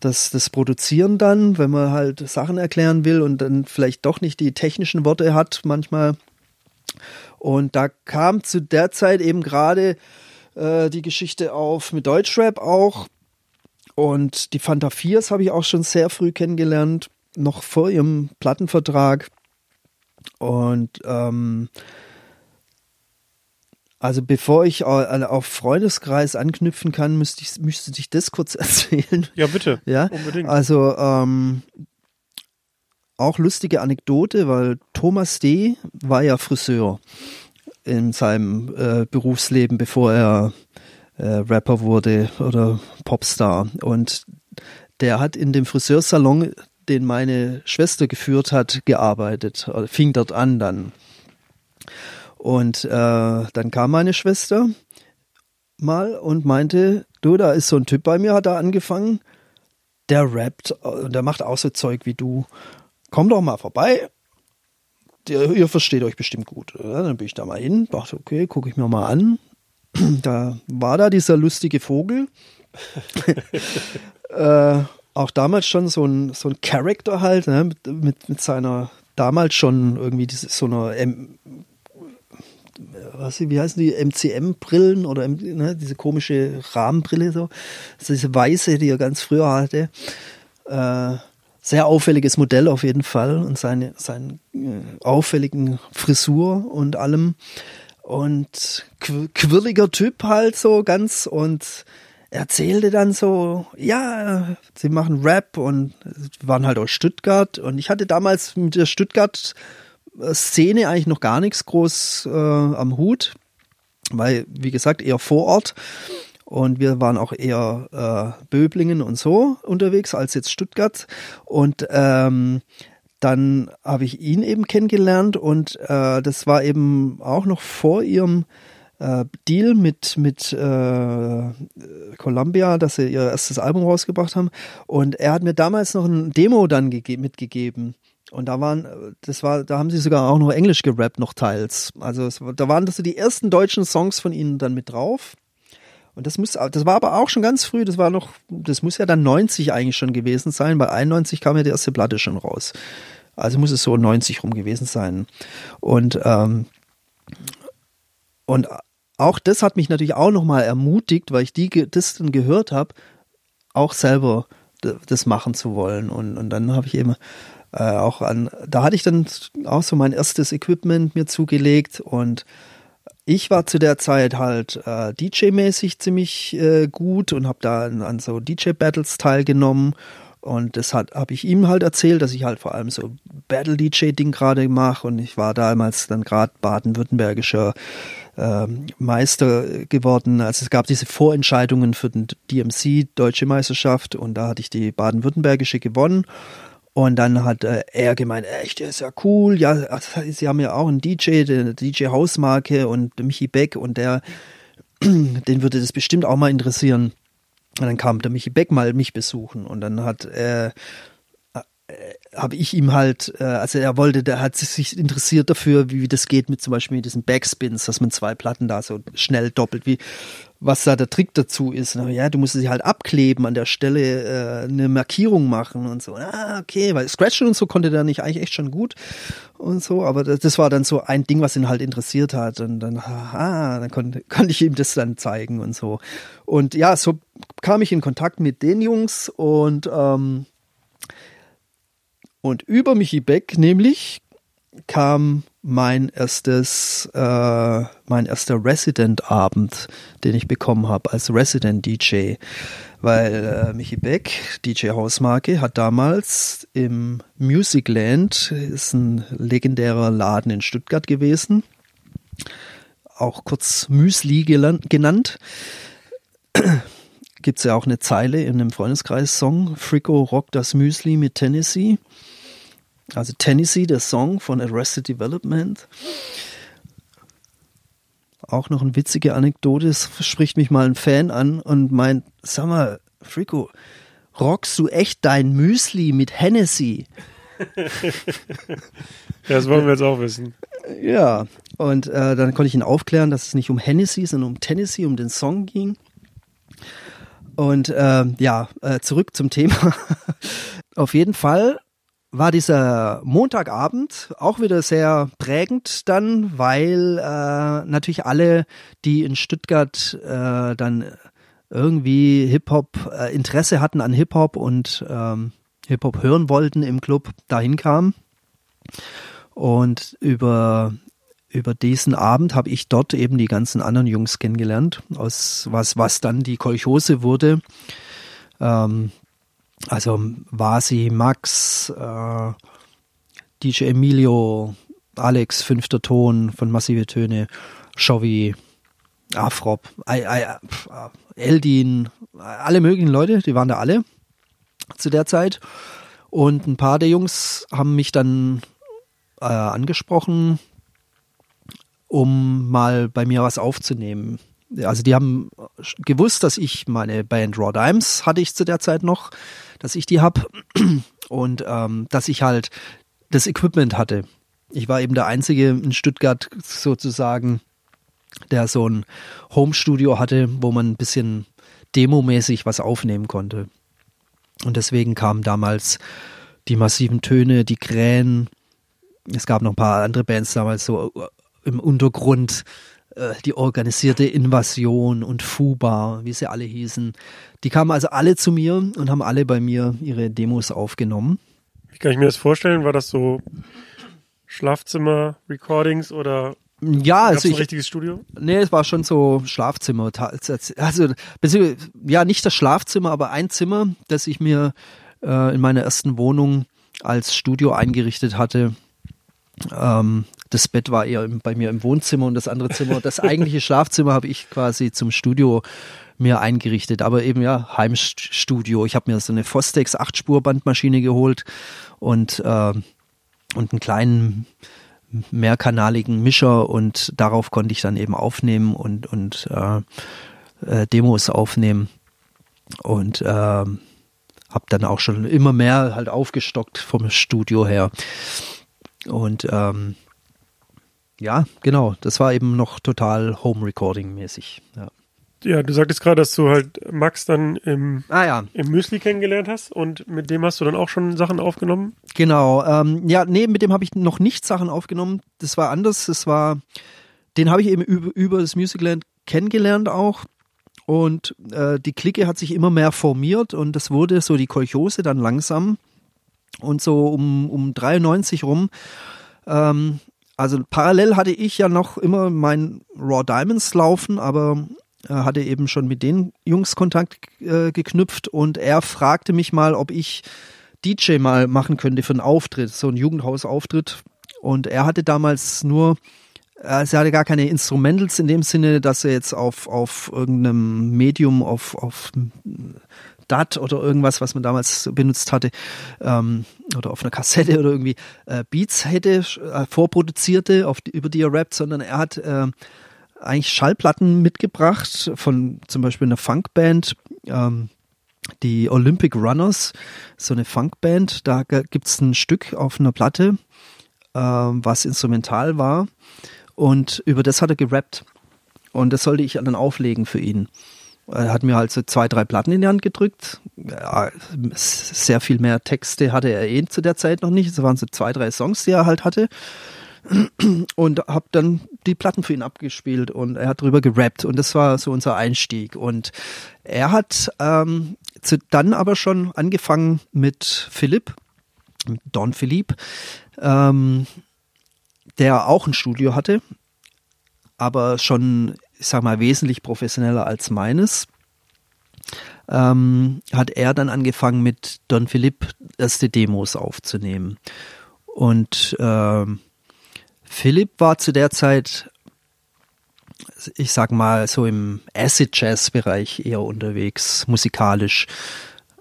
das, das Produzieren dann, wenn man halt Sachen erklären will und dann vielleicht doch nicht die technischen Worte hat manchmal. Und da kam zu der Zeit eben gerade äh, die Geschichte auf, mit Deutschrap auch. Und die Fanta Fiers habe ich auch schon sehr früh kennengelernt, noch vor ihrem Plattenvertrag. Und ähm, also bevor ich auf Freundeskreis anknüpfen kann, müsste ich, müsste ich das kurz *laughs* erzählen. Ja, bitte. Ja, unbedingt. Also ähm, auch lustige Anekdote, weil Thomas D. war ja Friseur in seinem äh, Berufsleben, bevor er äh, Rapper wurde oder Popstar. Und der hat in dem Friseursalon, den meine Schwester geführt hat, gearbeitet, fing dort an dann. Und äh, dann kam meine Schwester mal und meinte, du, da ist so ein Typ bei mir, hat er angefangen, der rappt und der macht auch so Zeug wie du. Komm doch mal vorbei ihr, ihr versteht euch bestimmt gut. Ja, dann bin ich da mal hin, dachte, okay, gucke ich mir mal an. *clears throat* Da war da dieser lustige Vogel. *laughs* äh, auch damals schon so ein, so ein Charakter halt, ne? mit, mit, mit seiner damals schon irgendwie diese, so einer ähm, was, wie heißen die, MCM-Brillen oder ne, diese komische Rahmenbrille so. Also diese weiße, die er ganz früher hatte. Äh, sehr auffälliges Modell auf jeden Fall und seine, seinen äh, auffälligen Frisur und allem. Und quirliger Typ halt so ganz und erzählte dann so, ja, sie machen Rap und waren halt aus Stuttgart und ich hatte damals mit der Stuttgart Szene eigentlich noch gar nichts groß äh, am Hut, weil wie gesagt eher vor Ort und wir waren auch eher äh, Böblingen und so unterwegs als jetzt Stuttgart und ähm, dann habe ich ihn eben kennengelernt und äh, das war eben auch noch vor ihrem äh, Deal mit, mit äh, Columbia, dass sie ihr erstes Album rausgebracht haben. Und er hat mir damals noch ein Demo dann mitgegeben. Und da waren, das war, da haben sie sogar auch noch Englisch gerappt, noch teils. Also es, da waren das so die ersten deutschen Songs von ihnen dann mit drauf. Und das muss, das war aber auch schon ganz früh, das war noch, das muss ja dann 90 eigentlich schon gewesen sein, weil 91 kam ja die erste Platte schon raus. Also muss es so 90 rum gewesen sein. Und, ähm, und auch das hat mich natürlich auch nochmal ermutigt, weil ich die, das dann gehört habe, auch selber das machen zu wollen. Und, und dann habe ich eben äh, auch an, da hatte ich dann auch so mein erstes Equipment mir zugelegt und ich war zu der Zeit halt äh, DJ-mäßig ziemlich äh, gut und habe da an, an so DJ-Battles teilgenommen und das habe ich ihm halt erzählt, dass ich halt vor allem so Battle-DJ-Ding gerade mache. Und ich war damals dann gerade baden-württembergischer äh, Meister geworden. Also es gab diese Vorentscheidungen für den DMC, Deutsche Meisterschaft. Und da hatte ich die baden-württembergische gewonnen. Und dann hat äh, er gemeint, echt, ist ja cool. Ja, sie haben ja auch einen DJ, die DJ Hausmarke und Michi Beck und der, *clears throat* den würde das bestimmt auch mal interessieren. Und dann kam der Michi Beck mal mich besuchen und dann hat äh, äh, habe ich ihm halt, äh, also er wollte, der hat sich interessiert dafür, wie, wie das geht mit zum Beispiel mit diesen Backspins, dass man zwei Platten da so schnell doppelt, wie was da der Trick dazu ist. Ja, du musst sie halt abkleben an der Stelle, äh, eine Markierung machen und so. Ah, okay, weil Scratchen und so konnte der nicht eigentlich echt schon gut und so, aber das, das war dann so ein Ding, was ihn halt interessiert hat und dann, ah, dann konnte, *laughs* konnte ich ihm das dann zeigen und so. Und ja, so kam ich in Kontakt mit den Jungs und ähm, und über Michi Beck nämlich kam mein erstes, äh, mein erster Resident-Abend, den ich bekommen habe als Resident-DJ. Weil äh, Michi Beck, DJ Hausmarke, hat damals im Musicland, ist ein legendärer Laden in Stuttgart gewesen, auch kurz Müsli genannt. Gibt es ja auch eine Zeile in einem Freundeskreis-Song, Frico rockt das Müsli mit Tennessee. Also Tennessee, der Song von Arrested Development. Auch noch eine witzige Anekdote, es spricht mich mal ein Fan an und meint, sag mal, Frico, rockst du echt dein Müsli mit Hennessy? *laughs* das wollen wir jetzt auch wissen. Ja, und äh, dann konnte ich ihn aufklären, dass es nicht um Hennessy, sondern um Tennessee, um den Song ging. Und äh, ja, äh, zurück zum Thema. *laughs* Auf jeden Fall war dieser Montagabend auch wieder sehr prägend dann, weil äh, natürlich alle, die in Stuttgart äh, dann irgendwie Hip-Hop äh, Interesse hatten an Hip-Hop und ähm, Hip-Hop hören wollten im Club, dahin kamen. Und über über diesen Abend habe ich dort eben die ganzen anderen Jungs kennengelernt, aus was was dann die Kolchose wurde. Ähm, also Vasi, Max, äh, DJ Emilio, Alex, fünfter Ton von Massive Töne, Shovi, Afrop, I, Eldin, alle möglichen Leute, die waren da alle zu der Zeit. Und ein paar der Jungs haben mich dann äh, angesprochen, um mal bei mir was aufzunehmen also die haben gewusst, dass ich meine Band Raw Dimes hatte ich zu der Zeit noch, dass ich die hab *clears throat* und ähm, dass ich halt das Equipment hatte. Ich war eben der Einzige in Stuttgart sozusagen, der so ein Home-Studio hatte, wo man ein bisschen demomäßig was aufnehmen konnte. Und deswegen kamen damals die massiven Töne, die Krähen. Es gab noch ein paar andere Bands damals, so im Untergrund äh, die organisierte Invasion und Fuba, wie sie alle hießen. Die kamen also alle zu mir und haben alle bei mir ihre Demos aufgenommen. Wie kann ich mir das vorstellen? War das so Schlafzimmer-Recordings oder Ja, also ein ich, richtiges Studio? Nee, es war schon so Schlafzimmer. Also, ja, nicht das Schlafzimmer, aber ein Zimmer, das ich mir äh, in meiner ersten Wohnung als Studio eingerichtet hatte. Ähm, das Bett war eher bei mir im Wohnzimmer und das andere Zimmer, das eigentliche Schlafzimmer habe ich quasi zum Studio mir eingerichtet. Aber eben ja, Heimstudio. Ich habe mir so eine Fostex 8-Spur-Bandmaschine geholt und, äh, und einen kleinen mehrkanaligen Mischer und darauf konnte ich dann eben aufnehmen und, und äh, äh, Demos aufnehmen und äh, habe dann auch schon immer mehr halt aufgestockt vom Studio her. Und ähm, ja, genau, das war eben noch total Home Recording mäßig. Ja. Ja, du sagtest gerade, dass du halt Max dann im, Ah ja, im Müsli kennengelernt hast und mit dem hast du dann auch schon Sachen aufgenommen. Genau, ähm, ja, nee, mit dem habe ich noch nicht Sachen aufgenommen. Das war anders. Das war, den habe ich eben über, über das Musicland kennengelernt auch. Und äh, die Clique hat sich immer mehr formiert und das wurde so die Kolchose dann langsam. Und so um, um 93 rum, ähm, also parallel hatte ich ja noch immer mein Raw Diamonds laufen, aber äh, hatte eben schon mit den Jungs Kontakt äh, geknüpft und er fragte mich mal, ob ich DJ mal machen könnte für einen Auftritt, so einen Jugendhausauftritt. Und er hatte damals nur, also er hatte gar keine Instrumentals in dem Sinne, dass er jetzt auf, auf irgendeinem Medium, auf, auf DAT oder irgendwas, was man damals benutzt hatte, ähm, oder auf einer Kassette oder irgendwie äh, Beats hätte, äh, vorproduzierte, auf über die er rappt, sondern er hat äh, eigentlich Schallplatten mitgebracht von zum Beispiel einer Funkband, ähm, die Olympic Runners, so eine Funkband. Da gibt's ein Stück auf einer Platte, ähm, was instrumental war. Und über das hat er gerappt. Und das sollte ich dann auflegen für ihn. Er hat mir halt so zwei, drei Platten in die Hand gedrückt. Sehr viel mehr Texte hatte er eh zu der Zeit noch nicht. Es waren so zwei, drei Songs, die er halt hatte *clears throat* und habe dann die Platten für ihn abgespielt und er hat drüber gerappt und das war so unser Einstieg und er hat ähm, zu, dann aber schon angefangen mit Philipp, mit Don Philipp, ähm, der auch ein Studio hatte, aber schon, ich sag mal, wesentlich professioneller als meines. Ähm, hat er dann angefangen mit Don Philipp erste Demos aufzunehmen. Und ähm, Philipp war zu der Zeit, ich sag mal, so im Acid-Jazz-Bereich eher unterwegs, musikalisch.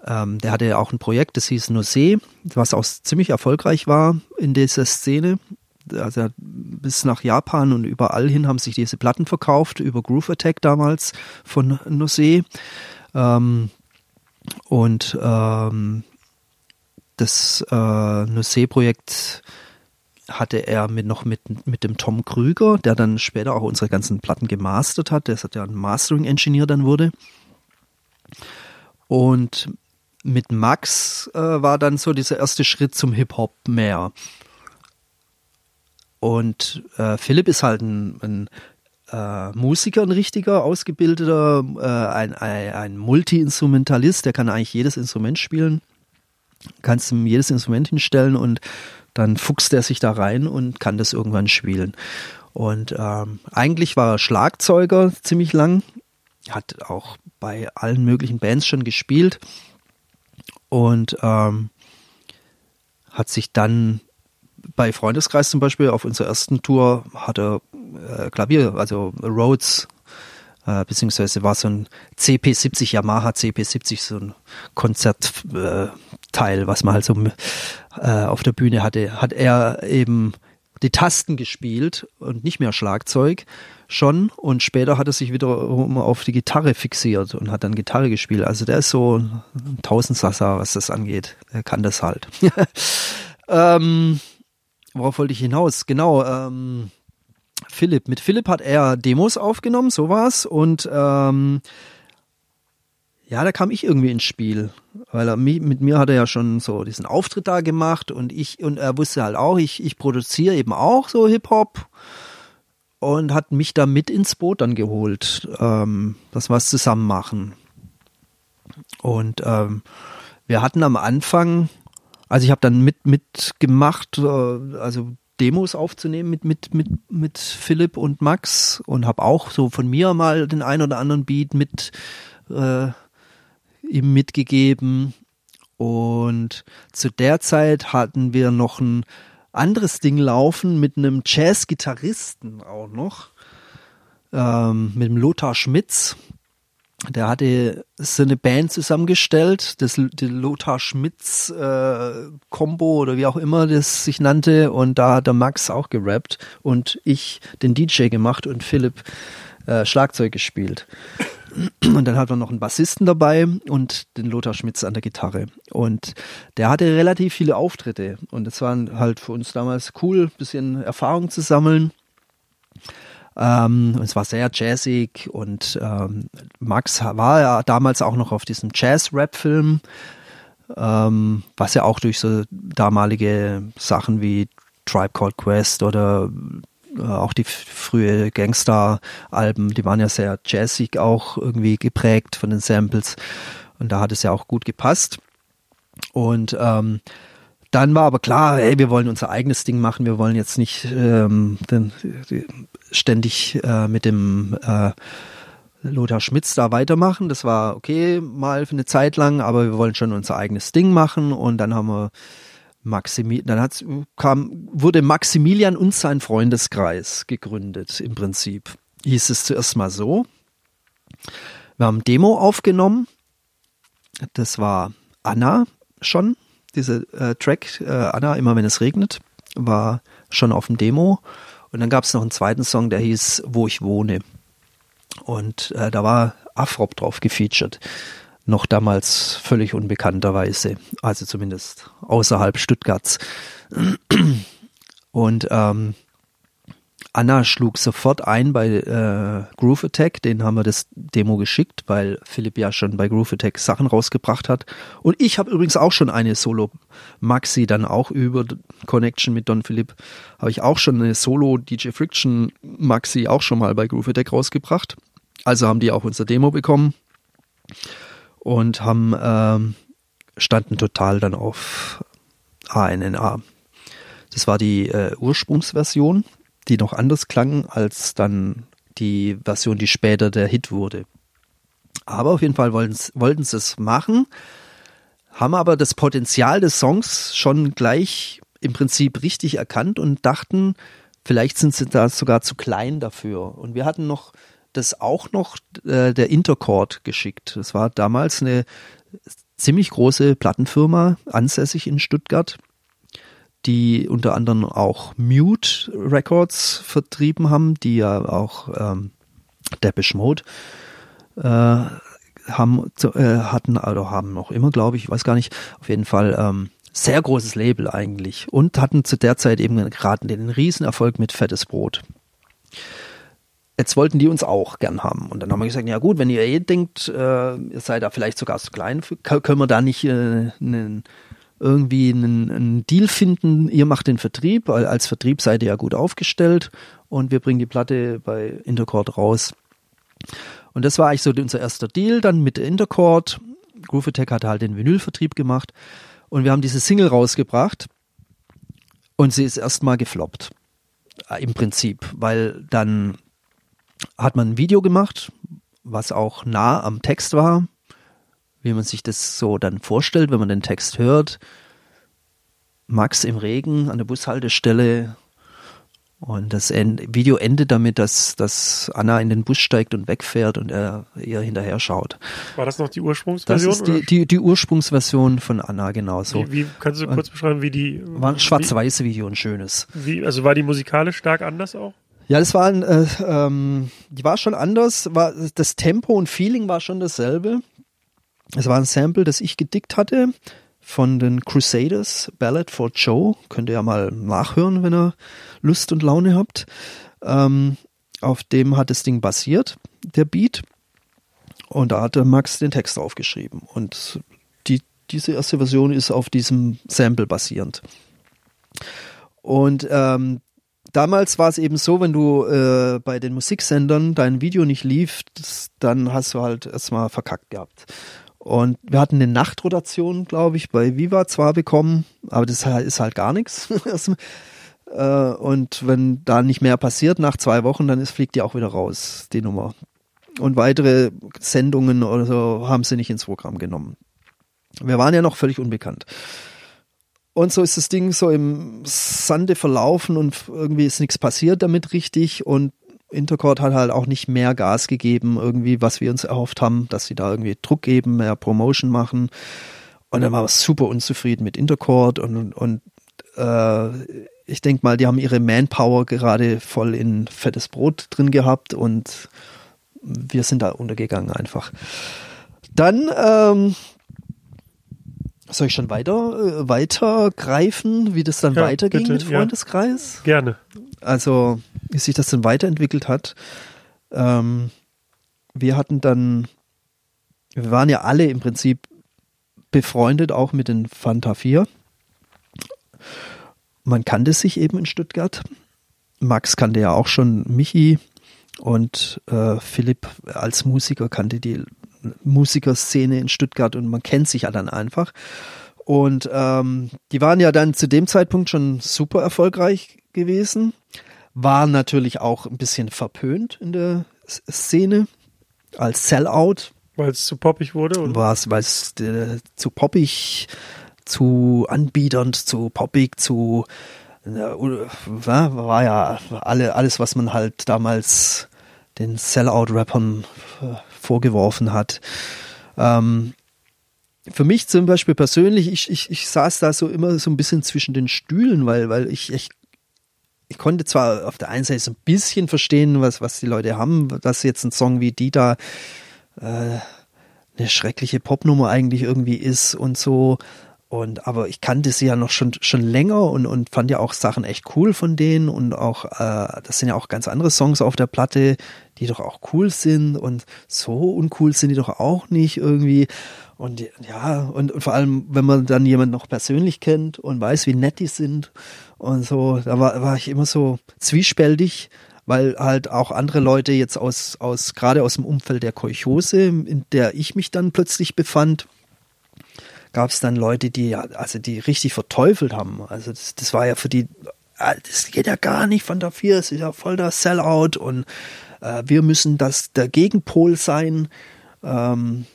Ähm, der hatte auch ein Projekt, das hieß Nosé, was auch ziemlich erfolgreich war in dieser Szene. Also bis nach Japan und überall hin haben sich diese Platten verkauft, über Groove Attack damals von Nosé. Ähm, und ähm, das äh, Nosé-Projekt hatte er mit, noch mit, mit dem Tom Krüger, der dann später auch unsere ganzen Platten gemastert hat. Der ist ja ein Mastering-Engineer dann wurde. Und mit Max äh, war dann so dieser erste Schritt zum Hip-Hop mehr. Und äh, Philipp ist halt ein, ein äh, Musiker, ein richtiger, ausgebildeter, äh, ein, ein, ein Multi-Instrumentalist, der kann eigentlich jedes Instrument spielen. Kannst ihm jedes Instrument hinstellen und dann fuchst er sich da rein und kann das irgendwann spielen. Und ähm, eigentlich war er Schlagzeuger ziemlich lang, hat auch bei allen möglichen Bands schon gespielt und ähm, hat sich dann bei Freundeskreis zum Beispiel auf unserer ersten Tour hat er äh, Klavier, also Rhodes, äh, beziehungsweise war so ein CP70, Yamaha CP70, so ein Konzertteil, äh, was man halt so äh, auf der Bühne hatte, hat er eben die Tasten gespielt und nicht mehr Schlagzeug schon und später hat er sich wiederum auf die Gitarre fixiert und hat dann Gitarre gespielt. Also der ist so ein Tausendsasser, was das angeht. Er kann das halt. *laughs* ähm, worauf wollte ich hinaus? Genau, ähm, Philipp. Mit Philipp hat er Demos aufgenommen, sowas. Und ähm, ja, da kam ich irgendwie ins Spiel. Weil er mit mir hat er ja schon so diesen Auftritt da gemacht und ich, und er wusste halt auch, ich, ich produziere eben auch so Hip-Hop. und hat mich da mit ins Boot dann geholt, ähm, dass wir es zusammen machen. Und ähm, wir hatten am Anfang, also ich habe dann mit mitgemacht, äh, also Demos aufzunehmen mit mit mit mit Philipp und Max und habe auch so von mir mal den ein oder anderen Beat mit äh, ihm mitgegeben und zu der Zeit hatten wir noch ein anderes Ding laufen mit einem Jazz-Gitarristen auch noch, ähm, mit dem Lothar Schmitz. Der hatte so eine Band zusammengestellt, das die Lothar Schmitz äh, Combo oder wie auch immer das sich nannte und da hat der Max auch gerappt und ich den DJ gemacht und Philipp äh, Schlagzeug gespielt. *clears throat* Und dann hat man noch einen Bassisten dabei und den Lothar Schmitz an der Gitarre. Und der hatte relativ viele Auftritte. Und es war halt für uns damals cool, bisschen Erfahrung zu sammeln. Ähm, es war sehr jazzig und ähm, Max war ja damals auch noch auf diesem Jazz-Rap-Film, ähm, was ja auch durch so damalige Sachen wie Tribe Called Quest oder äh, auch die frühe Gangster-Alben, die waren ja sehr jazzig auch irgendwie geprägt von den Samples. Und da hat es ja auch gut gepasst. Und ähm, dann war aber klar, hey, wir wollen unser eigenes Ding machen, wir wollen jetzt nicht ähm, den, die, ständig äh, mit dem äh, Lothar Schmitz da weitermachen. Das war okay mal für eine Zeit lang, aber wir wollen schon unser eigenes Ding machen. Und dann haben wir Maximilian, dann hat's, kam, wurde Maximilian und sein Freundeskreis gegründet, im Prinzip. Hieß es zuerst mal so. Wir haben Demo aufgenommen. Das war Anna schon, diese äh, Track, äh, Anna, immer wenn es regnet, war schon auf dem Demo. Und dann gab es noch einen zweiten Song, der hieß Wo ich wohne. Und äh, da war Afrop drauf gefeatured noch damals völlig unbekannterweise, also zumindest außerhalb Stuttgarts. Und ähm, Anna schlug sofort ein bei äh, Groove Attack, den haben wir das Demo geschickt, weil Philipp ja schon bei Groove Attack Sachen rausgebracht hat. Und ich habe übrigens auch schon eine Solo Maxi, dann auch über Connection mit Don Philipp, habe ich auch schon eine Solo DJ Friction Maxi auch schon mal bei Groove Attack rausgebracht. Also haben die auch unser Demo bekommen und haben ähm, standen total dann auf ANNA. Das war die äh, Ursprungsversion, die noch anders klang als dann die Version, die später der Hit wurde. Aber auf jeden Fall wollten sie es machen, haben aber das Potenzial des Songs schon gleich im Prinzip richtig erkannt und dachten, vielleicht sind sie da sogar zu klein dafür. Und wir hatten noch das auch noch äh, der Intercord geschickt. Das war damals eine ziemlich große Plattenfirma, ansässig in Stuttgart, die unter anderem auch Mute Records vertrieben haben, die ja auch ähm, Depeche Mode äh, haben, äh, hatten, oder haben noch immer, glaube ich, ich weiß gar nicht, auf jeden Fall ähm, sehr großes Label eigentlich und hatten zu der Zeit eben gerade den Riesenerfolg mit Fettes Brot. Jetzt wollten die uns auch gern haben. Und dann haben wir gesagt, ja gut, wenn ihr eh denkt, äh, ihr seid da vielleicht sogar zu klein, können wir da nicht äh, einen, irgendwie einen, einen, Deal finden. Ihr macht den Vertrieb, weil als Vertrieb seid ihr ja gut aufgestellt und wir bringen die Platte bei Intercord raus. Und das war eigentlich so unser erster Deal, dann mit Intercord. Groove Attack hat halt den Vinylvertrieb gemacht und wir haben diese Single rausgebracht und sie ist erstmal gefloppt. Äh, Im Prinzip, weil dann hat man ein Video gemacht, was auch nah am Text war, wie man sich das so dann vorstellt, wenn man den Text hört. Max im Regen an der Bushaltestelle und das Video endet damit, dass, dass Anna in den Bus steigt und wegfährt und er ihr hinterher schaut. War das noch die Ursprungsversion? Das ist die, die, die Ursprungsversion von Anna, genau so. Wie, wie kannst du kurz beschreiben, wie die. War ein schwarz-weiße Video, ein schönes. Wie, also war die musikalisch stark anders auch? Ja, das war ein, äh, ähm, die war schon anders, war das Tempo und Feeling war schon dasselbe. Es war ein Sample, das ich gedickt hatte von den Crusaders, Ballad for Joe. Könnt ihr ja mal nachhören, wenn ihr Lust und Laune habt. Ähm, auf dem hat das Ding basiert, der Beat. Und da hatte Max den Text aufgeschrieben. Und die, diese erste Version ist auf diesem Sample basierend. Und ähm, damals war es eben so, wenn du äh, bei den Musiksendern dein Video nicht lief, das, dann hast du halt erstmal verkackt gehabt. Und wir hatten eine Nachtrotation, glaube ich, bei Viva zwar bekommen, aber das ist halt gar nichts. *laughs* äh, und wenn da nicht mehr passiert nach zwei Wochen, dann ist, fliegt die auch wieder raus, die Nummer. Und weitere Sendungen oder so haben sie nicht ins Programm genommen. Wir waren ja noch völlig unbekannt. Und so ist das Ding so im Sande verlaufen und irgendwie ist nichts passiert damit richtig und Intercord hat halt auch nicht mehr Gas gegeben, irgendwie, was wir uns erhofft haben, dass sie da irgendwie Druck geben, mehr Promotion machen. Und dann war wir super unzufrieden mit Intercord und, und äh, ich denke mal, die haben ihre Manpower gerade voll in fettes Brot drin gehabt und wir sind da untergegangen einfach. Dann ähm, soll ich schon weiter, äh, weiter greifen, wie das dann ja, weiterging bitte, mit Freundeskreis? Ja. Gerne. Also, wie sich das dann weiterentwickelt hat. Ähm, wir hatten dann, wir waren ja alle im Prinzip befreundet, auch mit den Fanta 4. Man kannte sich eben in Stuttgart. Max kannte ja auch schon Michi und äh, Philipp als Musiker kannte die Musikerszene in Stuttgart und man kennt sich ja dann einfach. Und ähm, die waren ja dann zu dem Zeitpunkt schon super erfolgreich gewesen, waren natürlich auch ein bisschen verpönt in der Szene als Sellout. Weil es zu poppig wurde? War es, weil es äh, zu poppig, zu anbiedernd, zu poppig, zu äh, war, war ja alle, alles, was man halt damals den Sellout-Rappern äh, vorgeworfen hat. Ähm, für mich zum Beispiel persönlich, ich, ich, ich saß da so immer so ein bisschen zwischen den Stühlen, weil, weil ich, ich, ich konnte zwar auf der einen Seite so ein bisschen verstehen, was, was die Leute haben, dass jetzt ein Song wie die äh, eine schreckliche Popnummer eigentlich irgendwie ist und so. Und aber ich kannte sie ja noch schon schon länger und und fand ja auch Sachen echt cool von denen und auch äh, das sind ja auch ganz andere Songs auf der Platte, die doch auch cool sind und so uncool sind die doch auch nicht irgendwie. Und ja, und, vor allem, wenn man dann jemanden noch persönlich kennt und weiß, wie nett die sind und so, da war, war ich immer so zwiespältig, weil halt auch andere Leute jetzt aus, aus, gerade aus dem Umfeld der Kolchose, in der ich mich dann plötzlich befand, gab es dann Leute, die also die richtig verteufelt haben. Also das, das war ja für die, ah, das geht ja gar nicht vier, es ist ja voll der Sellout und äh, wir müssen das der Gegenpol sein. Ähm,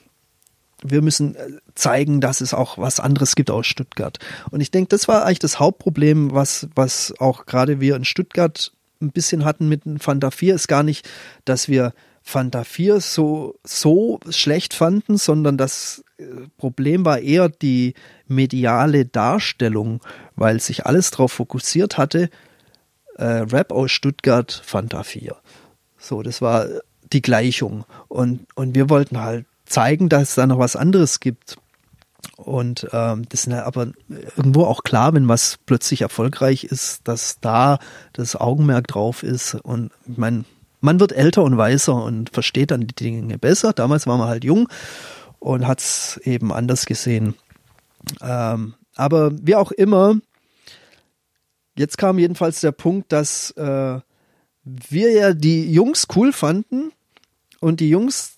wir müssen äh, zeigen, dass es auch was anderes gibt aus Stuttgart. Und ich denke, das war eigentlich das Hauptproblem, was, was auch gerade wir in Stuttgart ein bisschen hatten mit Fanta 4, ist gar nicht, dass wir Fanta 4 so, so schlecht fanden, sondern das äh, Problem war eher die mediale Darstellung, weil sich alles darauf fokussiert hatte, äh, Rap aus Stuttgart, Fanta 4. So, das war die Gleichung. Und, und wir wollten halt zeigen, dass es da noch was anderes gibt. Und ähm, das ist aber irgendwo auch klar, wenn was plötzlich erfolgreich ist, dass da das Augenmerk drauf ist. Und ich meine, man wird älter und weiser und versteht dann die Dinge besser. Damals war man halt jung und hat es eben anders gesehen. Ähm, aber wie auch immer, jetzt kam jedenfalls der Punkt, dass äh, wir ja die Jungs cool fanden und die Jungs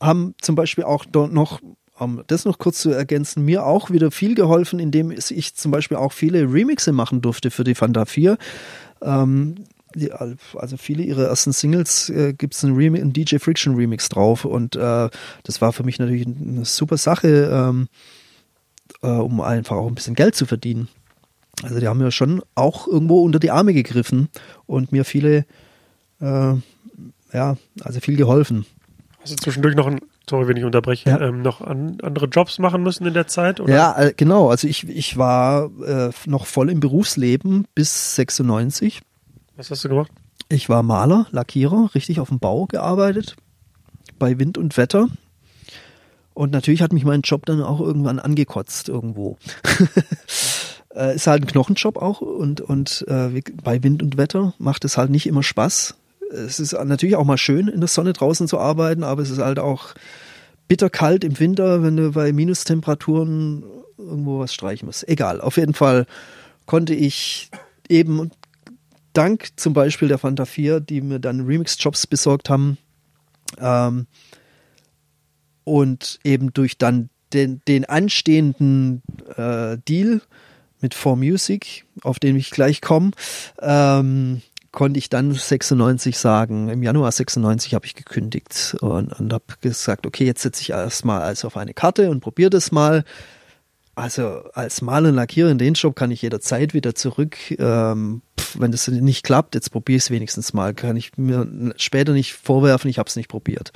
haben zum Beispiel auch noch, um das noch kurz zu ergänzen, mir auch wieder viel geholfen, indem ich zum Beispiel auch viele Remixe machen durfte für die Fanta 4. Ähm, die, also viele ihrer ersten Singles äh, gibt es einen, einen, DJ Friction Remix drauf und äh, das war für mich natürlich eine super Sache, ähm, äh, um einfach auch ein bisschen Geld zu verdienen. Also die haben mir schon auch irgendwo unter die Arme gegriffen und mir viele, äh, ja, also viel geholfen. Hast du zwischendurch noch ein, sorry, wenn ich unterbreche, ja. ähm, noch an, andere Jobs machen müssen in der Zeit? Oder? Ja, äh, genau. Also ich, ich war äh, noch voll im Berufsleben bis 96. Was hast du gemacht? Ich war Maler, Lackierer, richtig auf dem Bau gearbeitet, bei Wind und Wetter. Und natürlich hat mich mein Job dann auch irgendwann angekotzt irgendwo. *laughs* Äh, ist halt ein Knochenjob auch und, und äh, bei Wind und Wetter macht es halt nicht immer Spaß. Es ist natürlich auch mal schön, in der Sonne draußen zu arbeiten, aber es ist halt auch bitterkalt im Winter, wenn du bei Minustemperaturen irgendwo was streichen musst. Egal, auf jeden Fall konnte ich eben dank zum Beispiel der Fanta 4, die mir dann Remix-Jobs besorgt haben. Ähm, und eben durch dann den, den anstehenden äh, Deal mit 4Music, auf den ich gleich komme, ähm, konnte ich dann 96 sagen, im Januar 96 habe ich gekündigt und, und habe gesagt, okay, jetzt setze ich erstmal alles auf eine Karte und probiere das mal. Also als Maler und Lackierer in den Job kann ich jederzeit wieder zurück. Ähm, pf, wenn das nicht klappt, jetzt probiere ich es wenigstens mal. Kann ich mir später nicht vorwerfen, ich habe es nicht probiert.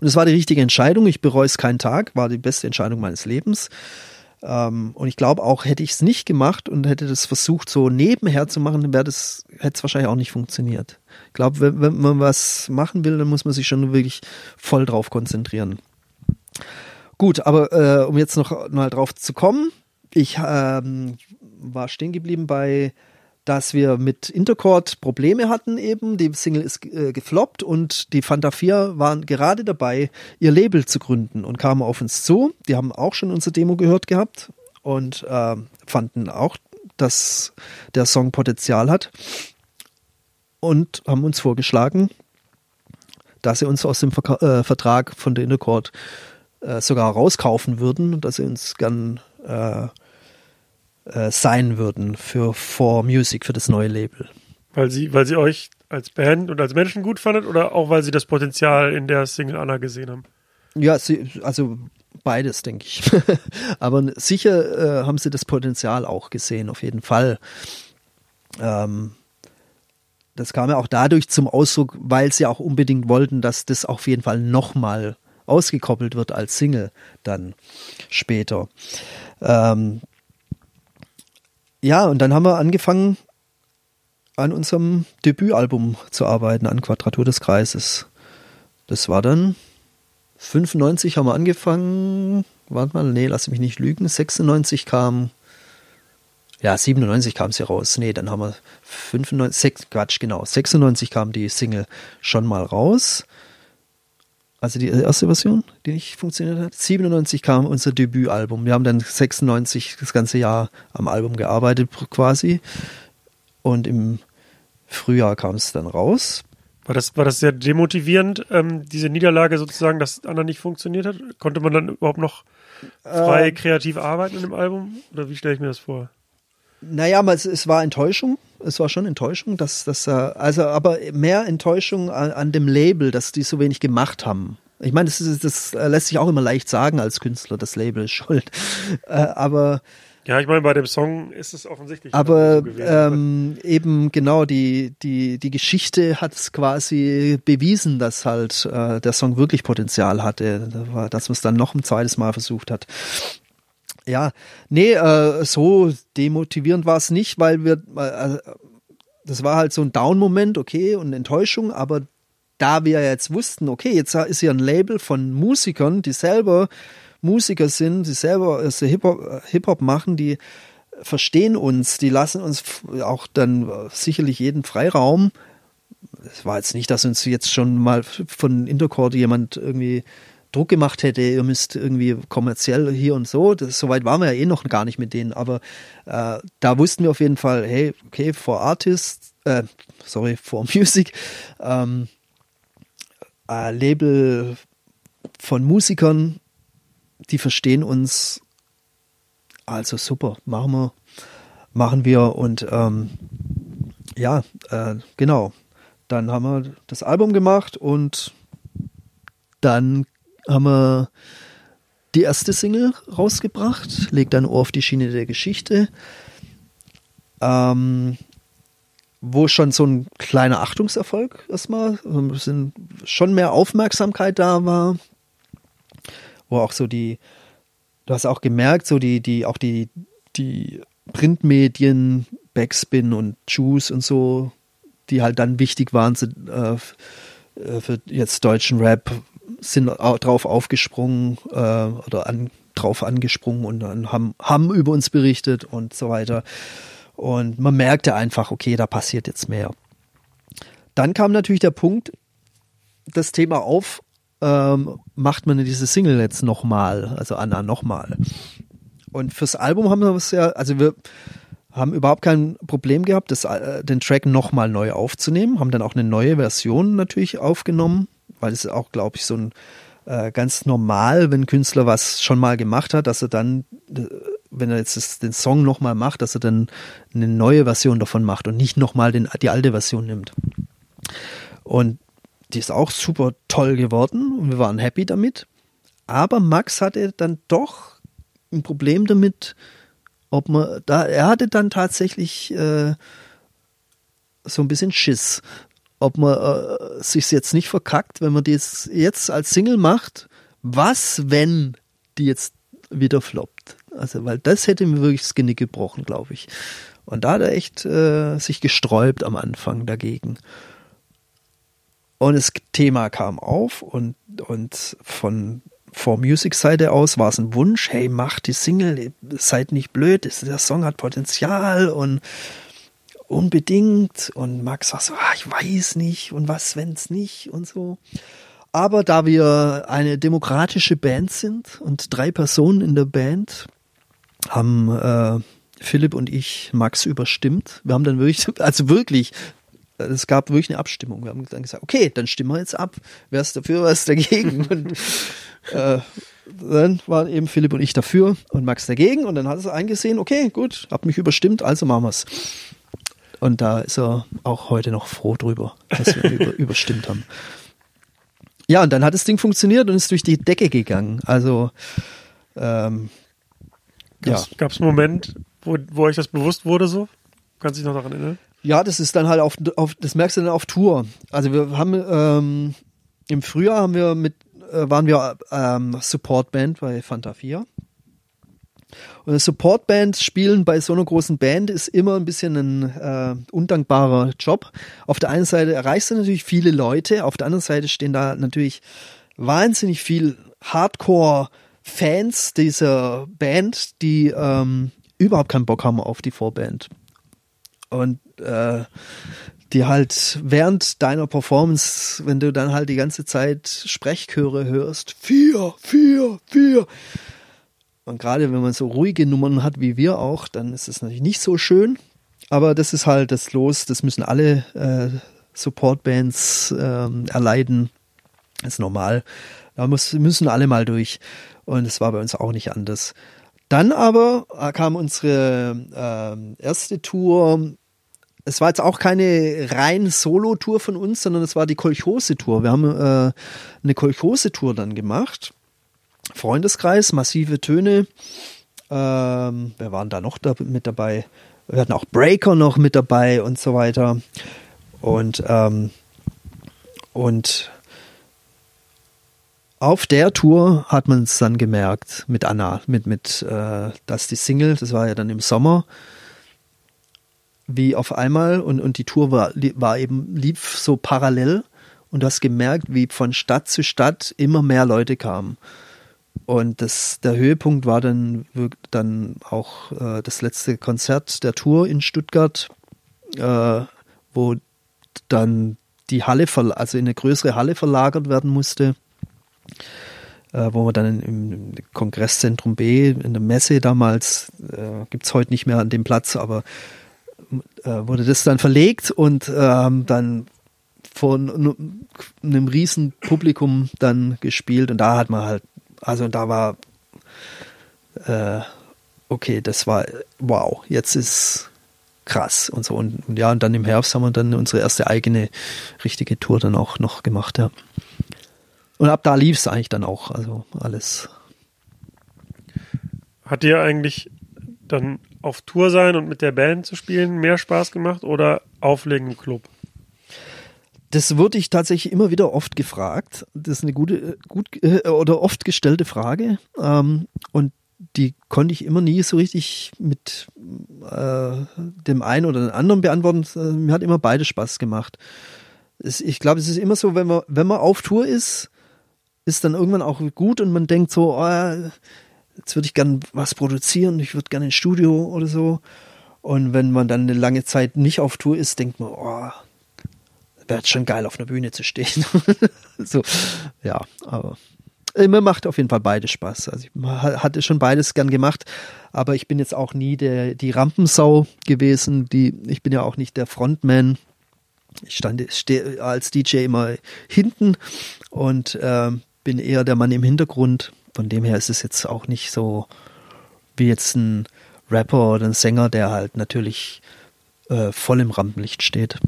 Und es war die richtige Entscheidung. Ich bereue es keinen Tag. War die beste Entscheidung meines Lebens. Ähm, und ich glaube auch, hätte ich es nicht gemacht und hätte das versucht, so nebenher zu machen, das, hätte es wahrscheinlich auch nicht funktioniert. Ich glaube, wenn, wenn man was machen will, dann muss man sich schon wirklich voll drauf konzentrieren. Gut, aber äh, um jetzt noch mal drauf zu kommen, ich ähm, war stehen geblieben bei dass wir mit Intercord Probleme hatten eben. Die Single ist äh, gefloppt und die Fanta 4 waren gerade dabei, ihr Label zu gründen und kamen auf uns zu. Die haben auch schon unsere Demo gehört gehabt und äh, fanden auch, dass der Song Potenzial hat und haben uns vorgeschlagen, dass sie uns aus dem Ver äh, Vertrag von der Intercord äh, sogar rauskaufen würden und dass sie uns gern äh, sein würden für For Music, für das neue Label. Weil sie, weil sie euch als Band und als Menschen gut fandet oder auch weil sie das Potenzial in der Single Anna gesehen haben? Ja, sie, also beides, denke ich. *laughs* Aber sicher äh, haben sie das Potenzial auch gesehen, auf jeden Fall. Ähm, das kam ja auch dadurch zum Ausdruck, weil sie auch unbedingt wollten, dass das auf jeden Fall nochmal ausgekoppelt wird als Single dann später. Ähm, ja, und dann haben wir angefangen, an unserem Debütalbum zu arbeiten, an Quadratur des Kreises. Das war dann 95 haben wir angefangen. Warte mal, nee, lass mich nicht lügen. 96 kam, ja, 97 kam sie raus. Nee, dann haben wir 95, 6, Quatsch, genau. 96 kam die Single schon mal raus. Also die erste Version, die nicht funktioniert hat. 97 kam unser Debütalbum. Wir haben dann 96 das ganze Jahr am Album gearbeitet quasi. Und im Frühjahr kam es dann raus. War das, war das sehr demotivierend, ähm, diese Niederlage sozusagen, dass Anna nicht funktioniert hat? Konnte man dann überhaupt noch frei Ähm. kreativ arbeiten in dem Album? Oder wie stelle ich mir das vor? Naja, es, es war Enttäuschung. Es war schon Enttäuschung, dass das, äh, also aber mehr Enttäuschung an, an dem Label, dass die so wenig gemacht haben. Ich meine, das, ist, das lässt sich auch immer leicht sagen als Künstler, das Label ist *laughs* schuld. Äh, aber Ja, ich meine, bei dem Song ist es offensichtlich. aber so ähm, eben genau, die, die, die Geschichte hat es quasi bewiesen, dass halt äh, der Song wirklich Potenzial hatte, dass man es dann noch ein zweites Mal versucht hat. Ja, nee, äh, so demotivierend war es nicht, weil wir, äh, das war halt so ein Down-Moment, okay, und Enttäuschung, aber da wir jetzt wussten, okay, jetzt ist hier ein Label von Musikern, die selber Musiker sind, die selber also Hip-Hop Hip machen, die verstehen uns, die lassen uns auch dann äh, sicherlich jeden Freiraum. Es war jetzt nicht, dass uns jetzt schon mal von Intercord jemand irgendwie Druck gemacht hätte, ihr müsst irgendwie kommerziell hier und so. Das, Soweit waren wir ja eh noch gar nicht mit denen, aber äh, da wussten wir auf jeden Fall, hey, okay, for Artists, äh, sorry, for *laughs* Music, ähm, äh, Label von Musikern, die verstehen uns. Also super, machen wir, machen wir und ähm, ja, äh, genau. Dann haben wir das Album gemacht und dann haben wir die erste Single rausgebracht, legt ein Ohr auf die Schiene der Geschichte, ähm, wo schon so ein kleiner Achtungserfolg erstmal, schon mehr Aufmerksamkeit da war, wo auch so die, du hast auch gemerkt, so die, die, auch die, die Printmedien, Backspin und Juice und so, die halt dann wichtig waren sind, äh, für jetzt deutschen Rap, sind drauf aufgesprungen äh, oder an, drauf angesprungen und dann haben, haben über uns berichtet und so weiter. Und man merkte einfach, okay, da passiert jetzt mehr. Dann kam natürlich der Punkt, das Thema auf, ähm, macht man diese Single jetzt nochmal, also Anna nochmal. Und fürs Album haben wir es ja, also wir haben überhaupt kein Problem gehabt, das, äh, den Track nochmal neu aufzunehmen, haben dann auch eine neue Version natürlich aufgenommen, weil es auch, glaube ich, so ein äh, ganz normal, wenn ein Künstler was schon mal gemacht hat, dass er dann, äh, wenn er jetzt den Song nochmal macht, dass er dann eine neue Version davon macht und nicht nochmal die alte Version nimmt. Und die ist auch super toll geworden und wir waren happy damit. Aber Max hatte dann doch ein Problem damit, ob man da, er hatte dann tatsächlich äh, so ein bisschen Schiss, ob man äh, sich jetzt nicht verkackt, wenn man das jetzt als Single macht. Was, wenn die jetzt wieder floppt? Also, weil das hätte mir wirklich das Genick gebrochen, glaube ich. Und da hat er echt äh, sich gesträubt am Anfang dagegen. Und das Thema kam auf und, und von For Music Seite aus war es ein Wunsch, hey, macht die Single, seid nicht blöd, der Song hat Potenzial und unbedingt. Und Max war so, ah, ich weiß nicht und was, wenn's nicht und so. Aber da wir eine demokratische Band sind und drei Personen in der Band, haben äh, Philipp und ich Max überstimmt. Wir haben dann wirklich, also wirklich, es gab wirklich eine Abstimmung. Wir haben dann gesagt, okay, dann stimmen wir jetzt ab. Wer ist dafür, wer ist dagegen? *laughs* Und äh, dann waren eben Philipp und ich dafür und Max dagegen. Und dann hat er eingesehen, okay, gut, hab mich überstimmt, also machen wir's. Und da ist er auch heute noch froh drüber, dass wir *laughs* über, überstimmt haben. Ja, und dann hat das Ding funktioniert und ist durch die Decke gegangen. Also ähm, ja. Gab es einen Moment, wo, wo euch das bewusst wurde so? Kannst du dich noch daran erinnern? Ja, das ist dann halt auf, auf das merkst du dann auf Tour. Also wir haben ähm, im Frühjahr haben wir mit äh, waren wir ähm, Supportband bei Fanta 4. Und eine Supportband spielen bei so einer großen Band ist immer ein bisschen ein äh, undankbarer Job. Auf der einen Seite erreichst du natürlich viele Leute, auf der anderen Seite stehen da natürlich wahnsinnig viel Hardcore-Fans dieser Band, die ähm, überhaupt keinen Bock haben auf die Vorband. Und äh, die halt während deiner Performance, wenn du dann halt die ganze Zeit Sprechchöre hörst, vier, vier, vier. Und gerade wenn man so ruhige Nummern hat wie wir auch, dann ist es natürlich nicht so schön. Aber das ist halt das Los, das müssen alle äh, Supportbands äh, erleiden. Das ist normal. Da muss, müssen alle mal durch. Und es war bei uns auch nicht anders. Dann aber kam unsere äh, erste Tour es war jetzt auch keine rein Solo-Tour von uns, sondern es war die Kolchose-Tour. Wir haben äh, eine Kolchose-Tour dann gemacht. Freundeskreis, massive Töne. Ähm, wer waren da noch da mit dabei? Wir hatten auch Breaker noch mit dabei und so weiter. Und, ähm, und auf der Tour hat man es dann gemerkt mit Anna, mit, mit äh, das die Single, das war ja dann im Sommer wie auf einmal und, und die Tour war, war eben, lief so parallel und du hast gemerkt, wie von Stadt zu Stadt immer mehr Leute kamen. Und das, der Höhepunkt war dann, dann auch äh, das letzte Konzert der Tour in Stuttgart, äh, wo dann die Halle, also in eine größere Halle verlagert werden musste, äh, wo wir dann im, Kongresszentrum B, in der Messe damals, äh, gibt es heute nicht mehr an dem Platz, aber äh, wurde das dann verlegt und ähm, dann von einem riesen Publikum dann gespielt und da hat man halt, also da war, äh, okay, das war, wow, jetzt ist krass und so und, und, ja und dann im Herbst haben wir dann unsere erste eigene richtige Tour dann auch noch gemacht, ja. Und ab da lief es eigentlich dann auch, also alles. Hat dir eigentlich dann auf Tour sein und mit der Band zu spielen mehr Spaß gemacht oder auflegen im Club? Das wurde ich tatsächlich immer wieder oft gefragt. Das ist eine gute, gut äh, oder oft gestellte Frage. Ähm, und die konnte ich immer nie so richtig mit äh, dem einen oder dem anderen beantworten. Äh, mir hat immer beide Spaß gemacht. Es, ich glaube, es ist immer so, wenn man, wenn man auf Tour ist, ist dann irgendwann auch gut und man denkt so, oh, jetzt würde ich gern was produzieren, ich würde gerne ein Studio oder so. Und wenn man dann eine lange Zeit nicht auf Tour ist, denkt man, oh, wäre schon geil, auf einer Bühne zu stehen. *laughs* so, ja, aber mir macht auf jeden Fall beides Spaß. Also ich hatte schon beides gern gemacht. Aber ich bin jetzt auch nie der, die Rampensau gewesen. Die, ich bin ja auch nicht der Frontman. Ich stand stehe als DJ immer hinten und äh, bin eher der Mann im Hintergrund. Von dem her ist es jetzt auch nicht so wie jetzt ein Rapper oder ein Sänger, der halt natürlich äh, voll im Rampenlicht steht.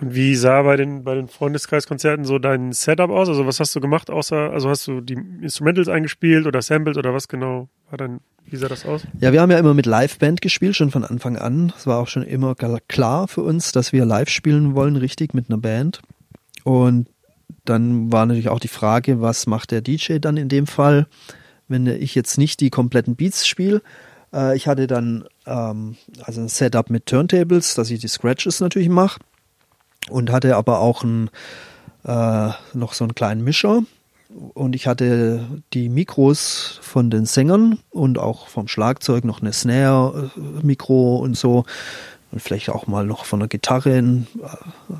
Und wie sah bei den, bei den Freundeskreiskonzerten so dein Setup aus? Also was hast du gemacht, außer, also hast du die Instrumentals eingespielt oder Samples oder was genau war dann, wie sah das aus? Ja, wir haben ja immer mit Liveband gespielt, schon von Anfang an. Es war auch schon immer klar für uns, dass wir live spielen wollen, richtig mit einer Band. Und dann war natürlich auch die Frage, was macht der DJ dann in dem Fall, wenn ich jetzt nicht die kompletten Beats spiele. Äh, ich hatte dann ähm, also ein Setup mit Turntables, dass ich die Scratches natürlich mache und hatte aber auch ein, äh, noch so einen kleinen Mischer. Und ich hatte die Mikros von den Sängern und auch vom Schlagzeug noch eine Snare-Mikro und so. Und vielleicht auch mal noch von der Gitarre äh,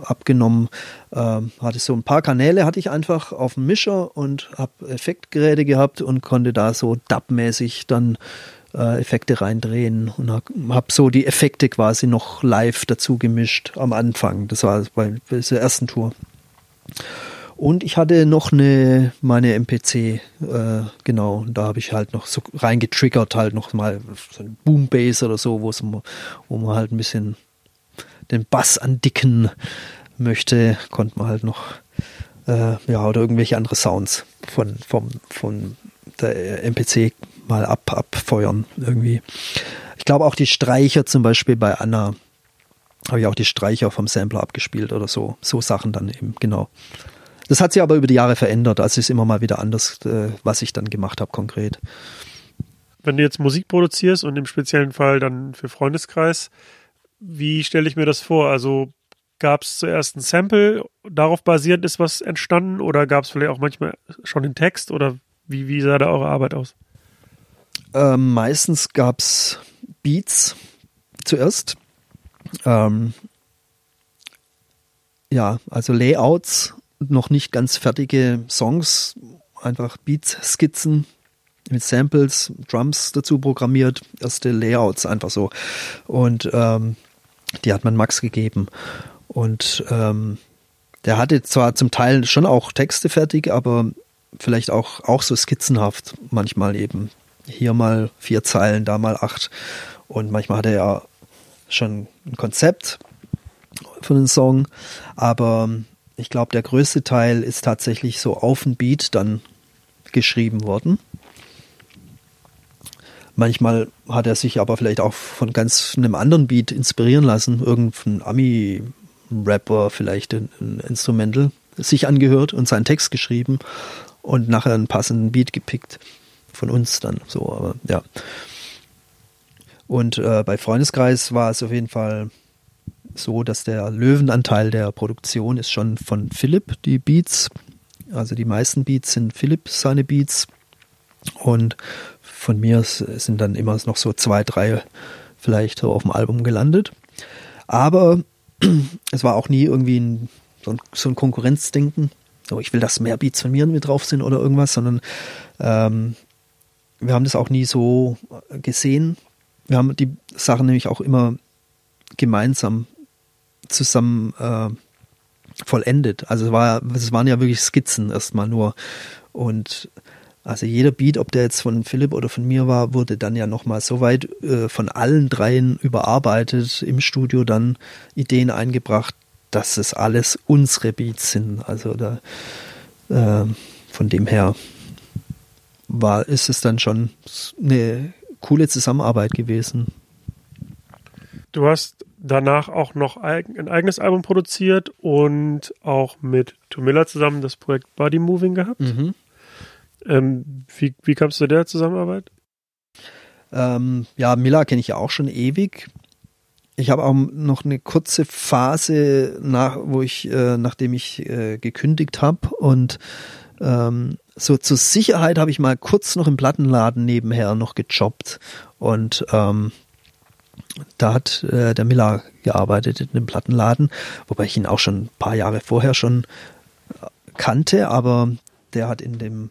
abgenommen. Ähm, hatte so ein paar Kanäle, hatte ich einfach auf dem Mischer und habe Effektgeräte gehabt und konnte da so dub-mäßig dann äh, Effekte reindrehen und habe so die Effekte quasi noch live dazu gemischt am Anfang. Das war bei, bei der ersten Tour. Und ich hatte noch eine, meine MPC, äh, genau, da habe ich halt noch so reingetriggert, halt noch mal so ein Boom Bass oder so, wo wo man halt ein bisschen den Bass andicken möchte, konnte man halt noch, äh, ja, oder irgendwelche andere Sounds von, vom, von der MPC mal ab, abfeuern irgendwie. Ich glaube auch die Streicher zum Beispiel bei Anna habe ich auch die Streicher vom Sampler abgespielt oder so. So Sachen dann eben, genau. Das hat sich aber über die Jahre verändert. Also ist immer mal wieder anders, äh, was ich dann gemacht habe konkret. Wenn du jetzt Musik produzierst und im speziellen Fall dann für Freundeskreis, wie stelle ich mir das vor? Also gab es zuerst ein Sample, darauf basierend ist was entstanden oder gab es vielleicht auch manchmal schon den Text oder wie, wie sah da eure Arbeit aus? Ähm, meistens gab es Beats zuerst. Ähm, ja, also Layouts, noch nicht ganz fertige Songs, einfach Beats-Skizzen mit Samples, Drums dazu programmiert, erste Layouts einfach so. Und ähm, die hat man Max gegeben. Und ähm, der hatte zwar zum Teil schon auch Texte fertig, aber vielleicht auch, auch so skizzenhaft manchmal eben. Hier mal vier Zeilen, da mal acht. Und manchmal hat er ja schon ein Konzept für den Song, aber ich glaube, der größte Teil ist tatsächlich so auf den Beat dann geschrieben worden. Manchmal hat er sich aber vielleicht auch von ganz einem anderen Beat inspirieren lassen, irgendein Ami-Rapper, vielleicht ein Instrumental, sich angehört und seinen Text geschrieben und nachher einen passenden Beat gepickt von uns dann so, aber ja. Und äh, bei Freundeskreis war es auf jeden Fall so, dass der Löwenanteil der Produktion ist schon von Philipp, die Beats. Also die meisten Beats sind Philipp seine Beats. Und von mir sind dann immer noch so zwei, drei vielleicht auf dem Album gelandet. Aber *clears throat* es war auch nie irgendwie ein, so, ein, so ein Konkurrenzdenken so, ich will, dass mehr Beats von mir mit drauf sind oder irgendwas, sondern ähm, wir haben das auch nie so gesehen. Wir haben die Sachen nämlich auch immer gemeinsam zusammen äh, vollendet. Also es, war, es waren ja wirklich Skizzen erstmal nur. Und also jeder Beat, ob der jetzt von Philipp oder von mir war, wurde dann ja nochmal so weit äh, von allen dreien überarbeitet, im Studio dann Ideen eingebracht, dass es alles unsere Beats sind. Also da äh, von dem her war, ist es dann schon eine coole Zusammenarbeit gewesen. Du hast danach auch noch ein eigenes Album produziert und auch mit Tomilla zusammen das Projekt Body Moving gehabt. Mhm. Ähm, wie, wie kamst du zu der Zusammenarbeit? Ähm, ja, Miller kenne ich ja auch schon ewig ich habe auch noch eine kurze Phase, nach, wo ich, äh, nachdem ich äh, gekündigt habe und ähm, so zur Sicherheit habe ich mal kurz noch im Plattenladen nebenher noch gejobbt und ähm, da hat äh, der Miller gearbeitet in dem Plattenladen, wobei ich ihn auch schon ein paar Jahre vorher schon äh, kannte, aber der hat in dem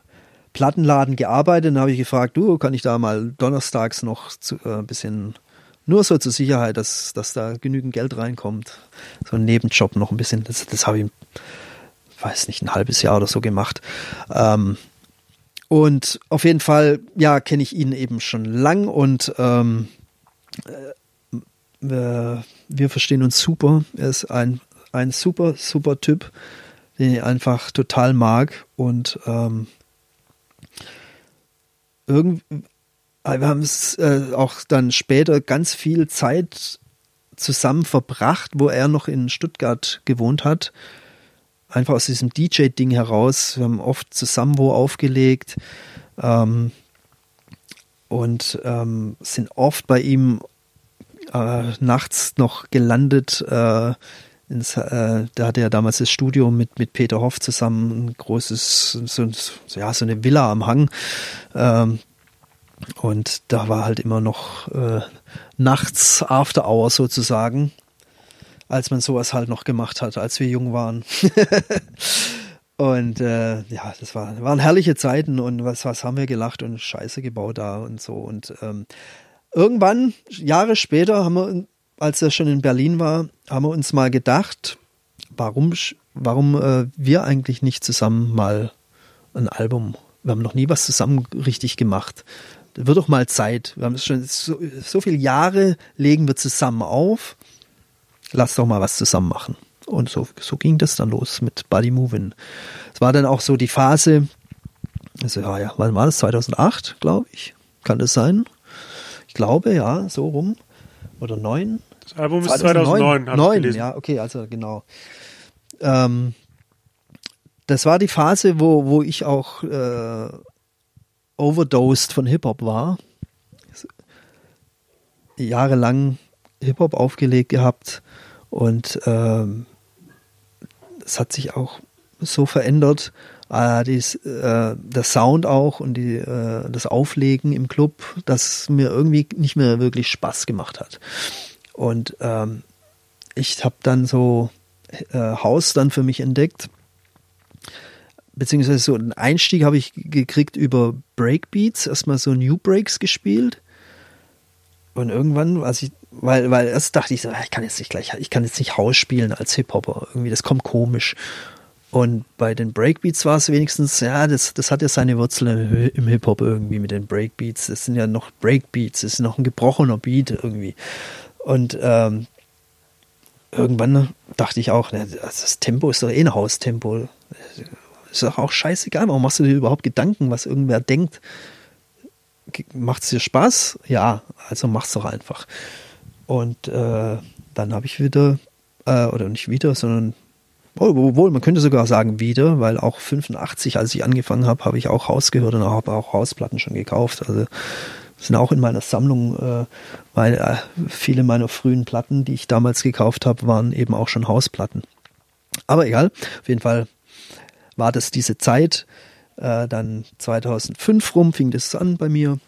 Plattenladen gearbeitet und habe ich gefragt, du, kann ich da mal donnerstags noch zu, äh, ein bisschen, nur so zur Sicherheit, dass, dass da genügend Geld reinkommt. So ein Nebenjob noch ein bisschen, das, das habe ich, weiß nicht, ein halbes Jahr oder so gemacht. Ähm, und auf jeden Fall, ja, kenne ich ihn eben schon lang und ähm, äh, wir, verstehen uns super. Er ist ein, ein super, super Typ, den ich einfach total mag und ähm, irgendwie, äh, wir haben es äh, auch dann später ganz viel Zeit zusammen verbracht, wo er noch in Stuttgart gewohnt hat einfach aus diesem DJ-Ding heraus. Wir haben oft zusammen wo aufgelegt ähm, und ähm, sind oft bei ihm äh, nachts noch gelandet. Äh, ins, äh, da hatte er damals das Studio mit, mit Peter Hoff zusammen, ein großes, so, ja, so eine Villa am Hang. Ähm, und da war halt immer noch äh, nachts After Hour sozusagen als man sowas halt noch gemacht hat, als wir jung waren. *laughs* und äh, ja, das war, waren herrliche Zeiten und was, was haben wir gelacht und Scheiße gebaut da und so. Und ähm, irgendwann, Jahre später, haben wir, als er schon in Berlin war, haben wir uns mal gedacht, warum, warum äh, wir eigentlich nicht zusammen mal ein Album, wir haben noch nie was zusammen richtig gemacht. Wird doch mal Zeit. Wir haben schon so, so viele Jahre legen wir zusammen auf lass doch mal was zusammen machen. Und so, so ging das dann los mit Buddy Movin'. Es war dann auch so die Phase, also ja, ja, wann war das? 2008, glaube ich. Kann das sein? Ich glaube, ja, so rum. Oder neun? Das Album ist 2009, 2009 neun, ja, okay, also genau. Ähm, das war die Phase, wo, wo ich auch äh, overdosed von Hip-Hop war. Jahrelang Hip-Hop aufgelegt gehabt und ähm, es hat sich auch so verändert, äh, dies, äh, der Sound auch und die, äh, das Auflegen im Club, dass mir irgendwie nicht mehr wirklich Spaß gemacht hat. Und ähm, ich habe dann so äh, Haus dann für mich entdeckt, beziehungsweise so einen Einstieg habe ich gekriegt über Breakbeats, erstmal so New Breaks gespielt. Und irgendwann, als ich weil, weil erst dachte ich so, ich kann jetzt nicht gleich, ich kann jetzt nicht Haus spielen als Hip-Hopper. Irgendwie, das kommt komisch. Und bei den Breakbeats war es wenigstens, ja, das, das hat ja seine Wurzeln im Hip-Hop irgendwie mit den Breakbeats. Das sind ja noch Breakbeats, das ist noch ein gebrochener Beat irgendwie. Und ähm, irgendwann dachte ich auch, das Tempo ist doch eh ein Haustempo. Ist doch auch scheißegal, warum machst du dir überhaupt Gedanken, was irgendwer denkt? Macht es dir Spaß? Ja, also mach's doch einfach. Und äh, dann habe ich wieder, äh, oder nicht wieder, sondern obwohl, man könnte sogar sagen wieder, weil auch 85, als ich angefangen habe, habe ich auch Haus gehört und habe auch Hausplatten schon gekauft. Also sind auch in meiner Sammlung, äh, weil äh, viele meiner frühen Platten, die ich damals gekauft habe, waren eben auch schon Hausplatten. Aber egal, auf jeden Fall war das diese Zeit. Äh, dann 2005 rum fing das an bei mir.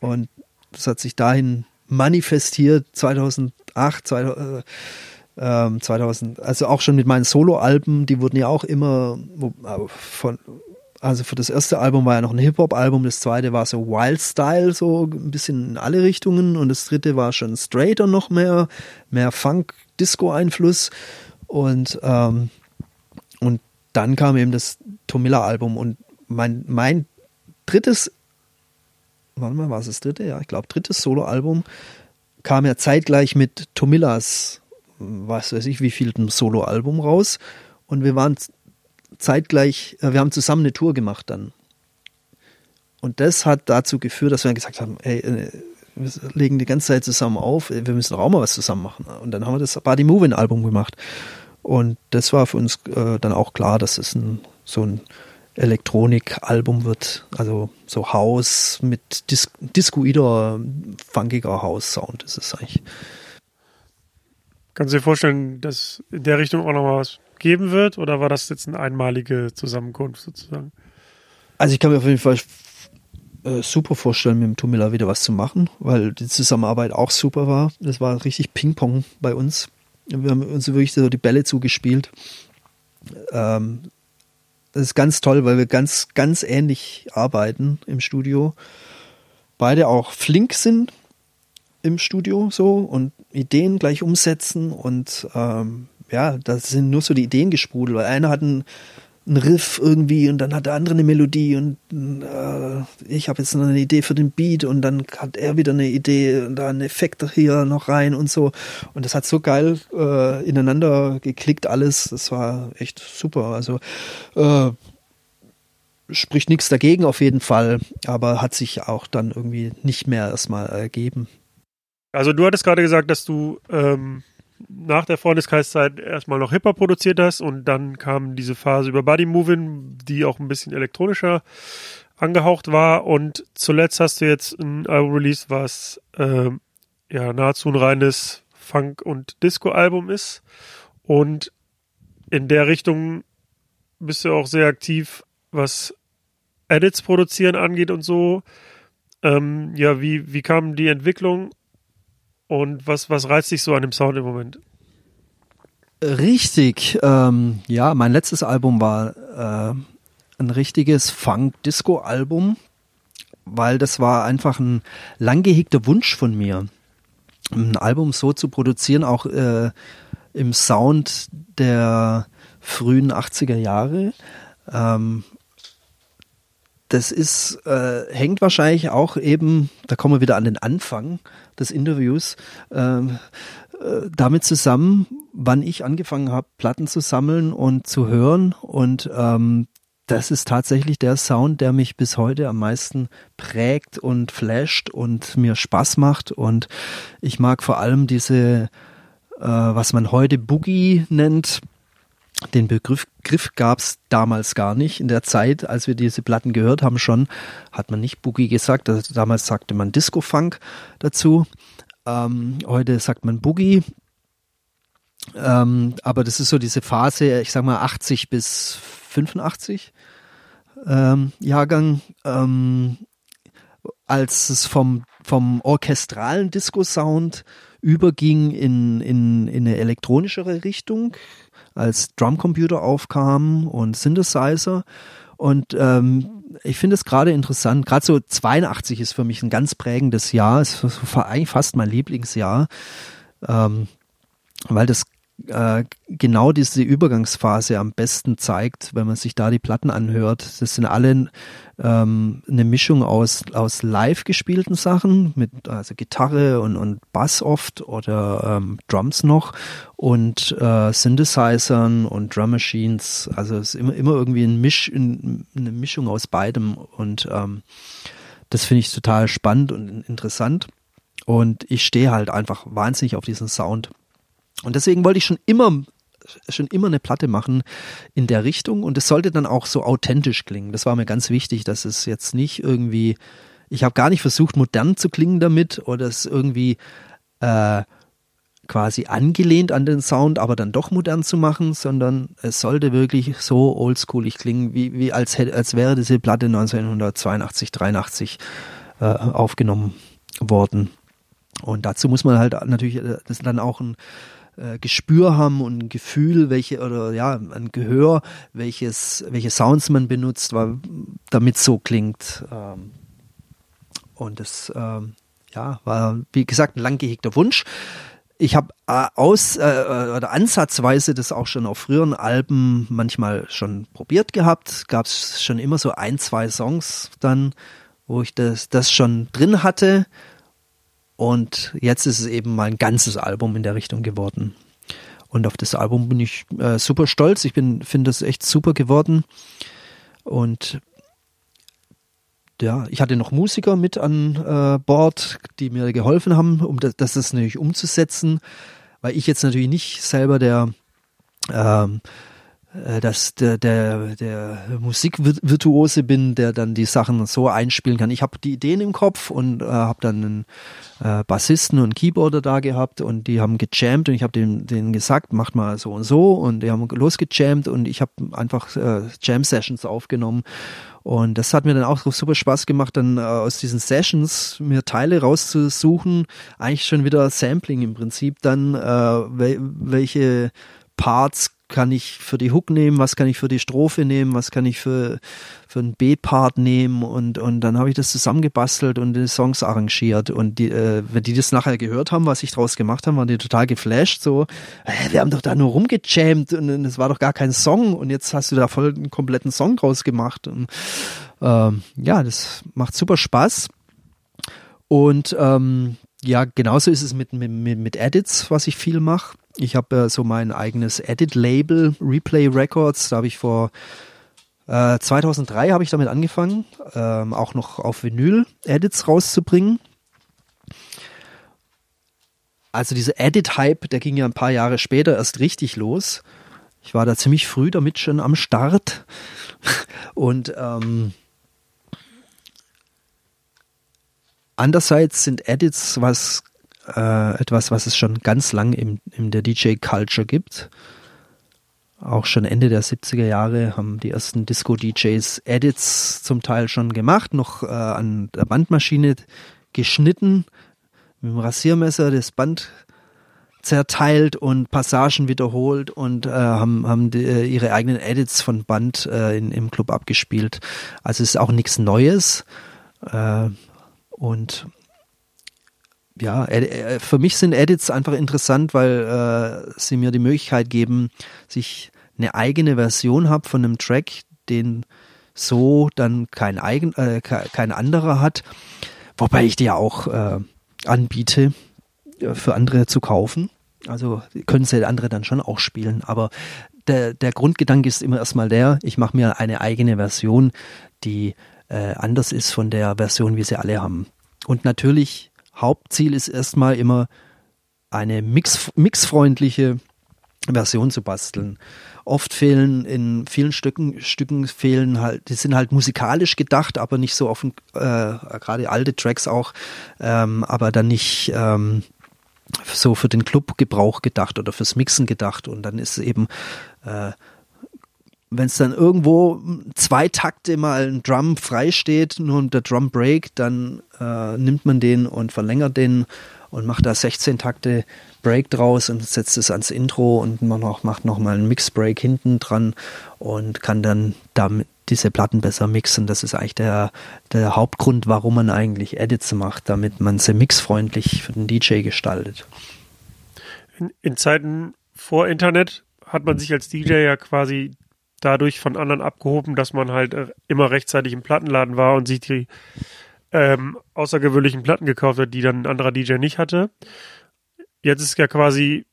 Und das hat sich dahin manifestiert 2008, 2000, äh, 2000, ähm, also auch schon mit meinen Soloalben, die wurden ja auch immer äh, von also für das erste Album war ja noch ein Hip-Hop-Album, das zweite war so Wild Style, so ein bisschen in alle Richtungen. Und das dritte war schon straighter noch mehr, mehr Funk-Disco-Einfluss. Und, ähm, und dann kam eben das Tomilla-Album. Und mein, mein drittes warte mal, war es das dritte? Ja, ich glaube, drittes Soloalbum kam ja zeitgleich mit Tomillas, was weiß ich, wie viel Soloalbum raus. Und wir waren zeitgleich, äh, wir haben zusammen eine Tour gemacht dann. Und das hat dazu geführt, dass wir gesagt haben, ey, äh, wir legen die ganze Zeit zusammen auf, wir müssen auch mal was zusammen machen. Und dann haben wir das Body Moving Album gemacht. Und das war für uns äh, dann auch klar, dass es ein, so ein Elektronik-Album wird. Also so Haus mit Dis Discoider, funkiger House-Sound ist es eigentlich. Kannst du dir vorstellen, dass in der Richtung auch noch was geben wird? Oder war das jetzt eine einmalige Zusammenkunft sozusagen? Also ich kann mir auf jeden Fall äh, super vorstellen, mit dem Tumila wieder was zu machen, weil die Zusammenarbeit auch super war. Das war richtig Ping-Pong bei uns. Wir haben uns wirklich so die Bälle zugespielt. Ähm, das ist ganz toll, weil wir ganz, ganz ähnlich arbeiten im Studio. Beide auch flink sind im Studio so und Ideen gleich umsetzen und ähm, ja, das sind nur so die Ideen gesprudelt, weil einer hat einen, einen Riff irgendwie und dann hat der andere eine Melodie und äh, ich habe jetzt eine Idee für den Beat und dann hat er wieder eine Idee und da einen Effekt hier noch rein und so. Und das hat so geil äh, ineinander geklickt alles, das war echt super, also äh, spricht nichts dagegen auf jeden Fall, aber hat sich auch dann irgendwie nicht mehr erstmal ergeben. Also du hattest gerade gesagt, dass du ähm, nach der Freundeskreiszeit erstmal noch Hip-Hop produziert hast und dann kam diese Phase über Body Moving, die auch ein bisschen elektronischer angehaucht war. Und zuletzt hast du jetzt ein Album released, was äh, ja nahezu ein reines Funk- und Disco-Album ist. Und in der Richtung bist du auch sehr aktiv, was Edits produzieren angeht und so. Ähm, ja, wie, wie kam die Entwicklung und was, was reizt dich so an dem Sound im Moment? Richtig. Ähm, ja, mein letztes Album war äh, ein richtiges Funk-Disco-Album, weil das war einfach ein lang gehegter Wunsch von mir, ein Album so zu produzieren, auch äh, im Sound der frühen 80er Jahre. Ähm, das ist, äh, hängt wahrscheinlich auch eben, da kommen wir wieder an den Anfang des Interviews, ähm, äh, damit zusammen, wann ich angefangen habe, Platten zu sammeln und zu hören. Und ähm, das ist tatsächlich der Sound, der mich bis heute am meisten prägt und flasht und mir Spaß macht. Und ich mag vor allem diese, äh, was man heute Boogie nennt, den Begriff Griff gab es damals gar nicht. In der Zeit, als wir diese Platten gehört haben, schon hat man nicht Boogie gesagt. Also damals sagte man Disco Funk dazu. Ähm, heute sagt man Boogie. Ähm, aber das ist so diese Phase, ich sag mal 80 bis 85 ähm, Jahrgang, ähm, als es vom, vom orchestralen Disco-Sound überging in, in, in eine elektronischere Richtung als Drumcomputer aufkamen und Synthesizer. Und ähm, ich finde es gerade interessant, gerade so 82 ist für mich ein ganz prägendes Jahr, ist eigentlich fast mein Lieblingsjahr, ähm, weil das äh, genau diese Übergangsphase am besten zeigt, wenn man sich da die Platten anhört. Das sind alle ähm, eine Mischung aus, aus live gespielten Sachen, mit also Gitarre und, und Bass oft oder ähm, Drums noch und äh, Synthesizern und Drum Machines. Also es ist immer, immer irgendwie ein Misch, eine Mischung aus beidem und ähm, das finde ich total spannend und interessant. Und ich stehe halt einfach wahnsinnig auf diesen Sound. Und deswegen wollte ich schon immer schon immer eine Platte machen in der Richtung und es sollte dann auch so authentisch klingen. Das war mir ganz wichtig, dass es jetzt nicht irgendwie, ich habe gar nicht versucht, modern zu klingen damit oder es irgendwie äh, quasi angelehnt an den Sound, aber dann doch modern zu machen, sondern es sollte wirklich so oldschoolig klingen, wie, wie als, als wäre diese Platte 1982, 83 äh, aufgenommen worden. Und dazu muss man halt natürlich, äh, das ist dann auch ein äh, Gespür haben und ein Gefühl, welche oder ja, ein Gehör, welches, welche Sounds man benutzt, weil, damit so klingt. Ähm, und das ähm, ja, war, wie gesagt, ein lang gehegter Wunsch. Ich habe äh, aus äh, äh, oder ansatzweise das auch schon auf früheren Alben manchmal schon probiert gehabt. Gab es schon immer so ein, zwei Songs dann, wo ich das, das schon drin hatte. Und jetzt ist es eben mal ein ganzes Album in der Richtung geworden. Und auf das Album bin ich äh, super stolz. Ich finde es echt super geworden. Und ja, ich hatte noch Musiker mit an äh, Bord, die mir geholfen haben, um das, das natürlich umzusetzen, weil ich jetzt natürlich nicht selber der ähm, äh, dass der, der, der Musikvirtuose bin, der dann die Sachen so einspielen kann. Ich habe die Ideen im Kopf und äh, habe dann einen äh, Bassisten und Keyboarder da gehabt und die haben gejammt und ich habe denen, denen gesagt, macht mal so und so. Und die haben losgejammt und ich habe einfach äh, Jam-Sessions aufgenommen. Und das hat mir dann auch super Spaß gemacht, dann äh, aus diesen Sessions mir Teile rauszusuchen, eigentlich schon wieder Sampling im Prinzip, dann äh, wel welche Parts kann ich für die Hook nehmen, was kann ich für die Strophe nehmen, was kann ich für, für einen B-Part nehmen und, und dann habe ich das zusammengebastelt und die Songs arrangiert und die, äh, wenn die das nachher gehört haben, was ich draus gemacht habe, waren die total geflasht, so, äh, wir haben doch da nur rumgejammt und es war doch gar kein Song und jetzt hast du da voll einen kompletten Song draus gemacht. Und ähm, ja, das macht super Spaß. Und ähm, ja, genauso ist es mit, mit, mit Edits, was ich viel mache. Ich habe äh, so mein eigenes Edit-Label, Replay Records. Da habe ich vor äh, 2003 habe ich damit angefangen, ähm, auch noch auf Vinyl Edits rauszubringen. Also dieser Edit-Hype, der ging ja ein paar Jahre später erst richtig los. Ich war da ziemlich früh damit schon am Start. *laughs* Und ähm, andererseits sind Edits was äh, etwas, was es schon ganz lang im, in der DJ-Culture gibt. Auch schon Ende der 70er Jahre haben die ersten Disco-DJs Edits zum Teil schon gemacht, noch äh, an der Bandmaschine geschnitten, mit dem Rasiermesser das Band zerteilt und Passagen wiederholt und äh, haben, haben die, äh, ihre eigenen Edits von Band äh, in, im Club abgespielt. Also ist auch nichts Neues. Äh, und ja, äh, für mich sind Edits einfach interessant, weil äh, sie mir die Möglichkeit geben, sich eine eigene Version habe von einem Track, den so dann kein eigen, äh, kein anderer hat, wobei ich die ja auch äh, anbiete, für andere zu kaufen. Also können sie andere dann schon auch spielen, aber der, der Grundgedanke ist immer erstmal der, ich mache mir eine eigene Version, die äh, anders ist von der Version, wie sie alle haben. Und natürlich Hauptziel ist erstmal immer eine mix, mixfreundliche Version zu basteln. Oft fehlen in vielen Stücken, Stücken fehlen halt, die sind halt musikalisch gedacht, aber nicht so offen, äh, gerade alte Tracks auch, ähm, aber dann nicht ähm, so für den Clubgebrauch gedacht oder fürs Mixen gedacht. Und dann ist es eben äh, wenn es dann irgendwo zwei Takte mal ein Drum frei steht, nur der Drum Break, dann äh, nimmt man den und verlängert den und macht da 16 Takte Break draus und setzt es ans Intro und man noch, macht nochmal einen Mix Break hinten dran und kann dann damit diese Platten besser mixen. Das ist eigentlich der, der Hauptgrund, warum man eigentlich Edits macht, damit man sie mixfreundlich für den DJ gestaltet. In, in Zeiten vor Internet hat man sich als DJ ja quasi dadurch von anderen abgehoben, dass man halt äh, immer rechtzeitig im Plattenladen war und sich die ähm, außergewöhnlichen Platten gekauft hat, die dann ein anderer DJ nicht hatte. Jetzt ist ja quasi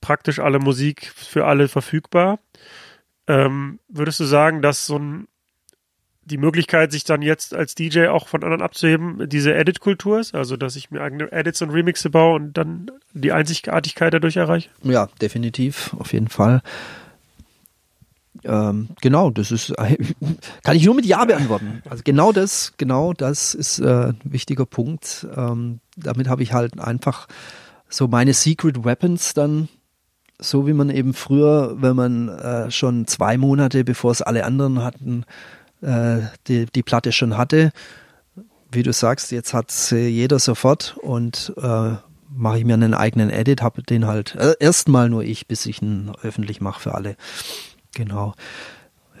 praktisch alle Musik für alle verfügbar. Ähm, würdest du sagen, dass so ein die Möglichkeit, sich dann jetzt als DJ auch von anderen abzuheben, diese Edit-Kultur ist, also dass ich mir eigene Edits und Remixe baue und dann die Einzigartigkeit dadurch erreiche? Ja, definitiv, auf jeden Fall. Ähm, genau, das ist, *laughs* kann ich nur mit Ja beantworten. Also genau das, genau das ist äh, ein wichtiger Punkt. Ähm, damit habe ich halt einfach so meine Secret Weapons dann, so wie man eben früher, wenn man äh, schon zwei Monate, bevor es alle anderen hatten, äh, die, die Platte schon hatte. Wie du sagst, jetzt hat jeder sofort und äh, mache ich mir einen eigenen Edit, habe den halt äh, erstmal nur ich, bis ich ihn öffentlich mache für alle. Genau.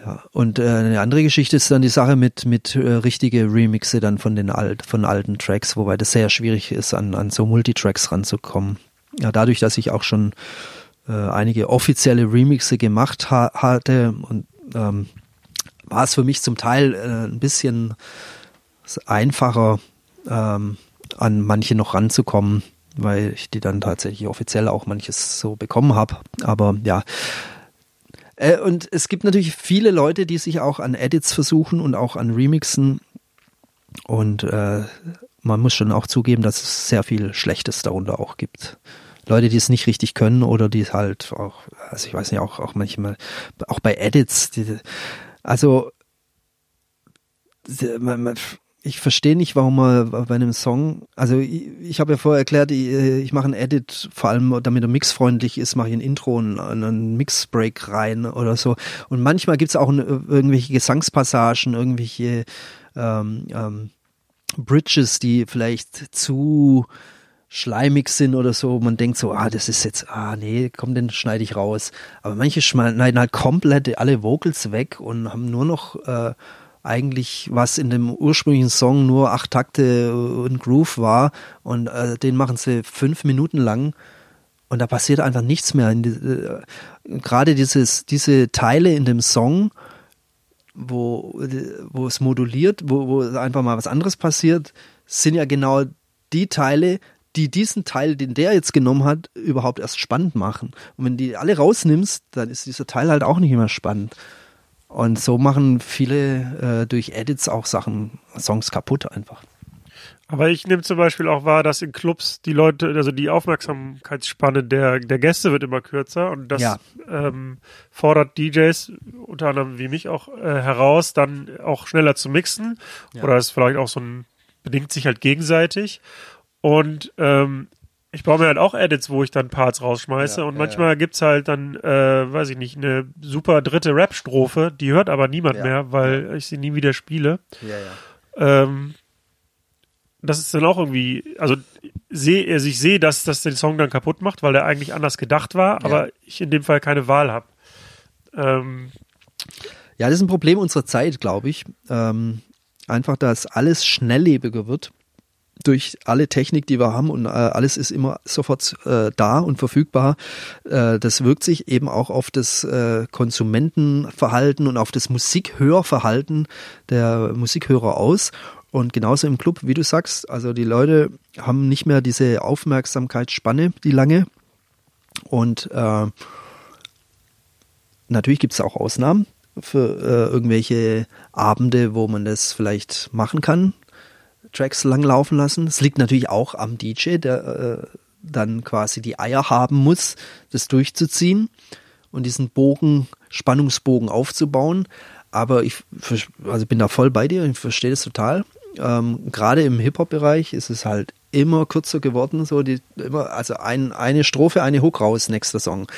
Ja, und äh, eine andere Geschichte ist dann die Sache mit mit äh, richtige Remixe dann von den alt von alten Tracks, wobei das sehr schwierig ist an an so Multitracks ranzukommen. Ja, dadurch, dass ich auch schon äh, einige offizielle Remixe gemacht ha hatte und ähm, war es für mich zum Teil äh, ein bisschen einfacher ähm, an manche noch ranzukommen, weil ich die dann tatsächlich offiziell auch manches so bekommen habe. Aber ja, äh, und es gibt natürlich viele Leute, die sich auch an Edits versuchen und auch an Remixen. Und äh, man muss schon auch zugeben, dass es sehr viel Schlechtes darunter auch gibt. Leute, die es nicht richtig können oder die halt auch, also ich weiß nicht, auch, auch manchmal, auch bei Edits, die, also man, man, ich verstehe nicht, warum man bei einem Song, also ich, ich habe ja vorher erklärt, ich, ich mache einen Edit, vor allem damit er mixfreundlich ist, mache ich ein Intro und einen Mixbreak rein oder so. Und manchmal gibt's auch irgendwelche Gesangspassagen, irgendwelche ähm, ähm, Bridges, die vielleicht zu schleimig sind oder so. Man denkt so, ah, das ist jetzt, ah, nee, komm, den schneide ich raus. Aber manche schneiden halt komplett alle Vocals weg und haben nur noch äh, eigentlich, was in dem ursprünglichen Song nur acht Takte und Groove war und äh, den machen sie fünf Minuten lang und da passiert einfach nichts mehr. Äh, Gerade dieses, diese Teile in dem Song, wo, wo es moduliert, wo, wo einfach mal was anderes passiert, sind ja genau die Teile, die diesen Teil, den der jetzt genommen hat, überhaupt erst spannend machen. Und wenn die alle rausnimmst, dann ist dieser Teil halt auch nicht mehr spannend. Und so machen viele äh, durch Edits auch Sachen, Songs kaputt einfach. Aber ich nehme zum Beispiel auch wahr, dass in Clubs die Leute, also die Aufmerksamkeitsspanne der, der Gäste wird immer kürzer und das ja. ähm, fordert DJs, unter anderem wie mich auch, äh, heraus, dann auch schneller zu mixen. Ja. Oder ist vielleicht auch so ein, bedingt sich halt gegenseitig. Und ähm, ich baue mir halt auch Edits, wo ich dann Parts rausschmeiße ja, und manchmal ja. gibt's halt dann, äh, weiß ich nicht, eine super dritte Rap-Strophe, die hört aber niemand ja, mehr, weil ich sie nie wieder spiele. Ja, ja. Ähm, das ist dann auch irgendwie, also sehe, also ich sehe, dass das den Song dann kaputt macht, weil der eigentlich anders gedacht war, aber ich in dem Fall keine Wahl habe. Ähm, ja, das ist ein Problem unserer Zeit, glaube ich. Ähm, einfach, dass alles schnelllebiger wird durch alle Technik, die wir haben und äh, alles ist immer sofort äh, da und verfügbar. Äh, das wirkt sich eben auch auf das äh, Konsumentenverhalten und auf das Musikhörverhalten der Musikhörer aus. Und genauso im Club, wie du sagst, also die Leute haben nicht mehr diese Aufmerksamkeitsspanne, die lange. Und äh, natürlich gibt es auch Ausnahmen für äh, irgendwelche Abende, wo man das vielleicht machen kann. Tracks lang laufen lassen. Es liegt natürlich auch am DJ, der äh, dann quasi die Eier haben muss, das durchzuziehen und diesen Bogen, Spannungsbogen aufzubauen. Aber ich also bin da voll bei dir, ich verstehe das total. Ähm, Gerade im Hip-Hop-Bereich ist es halt immer kürzer geworden, so die immer, also ein, eine Strophe, eine Hook raus, nächster Song.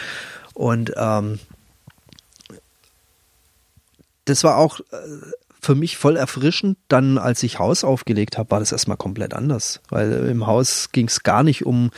Und ähm, das war auch äh, für mich voll erfrischend. Dann, als ich Haus aufgelegt habe, war das erstmal komplett anders. Weil im Haus ging es gar nicht um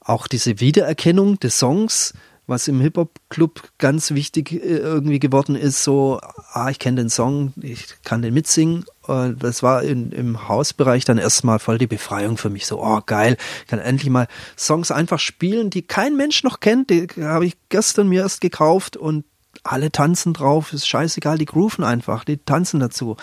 auch diese Wiedererkennung des Songs, was im Hip-Hop-Club ganz wichtig äh, irgendwie geworden ist, so, ah, ich kenne den Song, ich kann den mitsingen. Das war in, im Hausbereich dann erstmal voll die Befreiung für mich. So, oh geil, ich kann endlich mal Songs einfach spielen, die kein Mensch noch kennt. Die habe ich gestern mir erst gekauft und alle tanzen drauf, ist scheißegal, die grooven einfach, die tanzen dazu.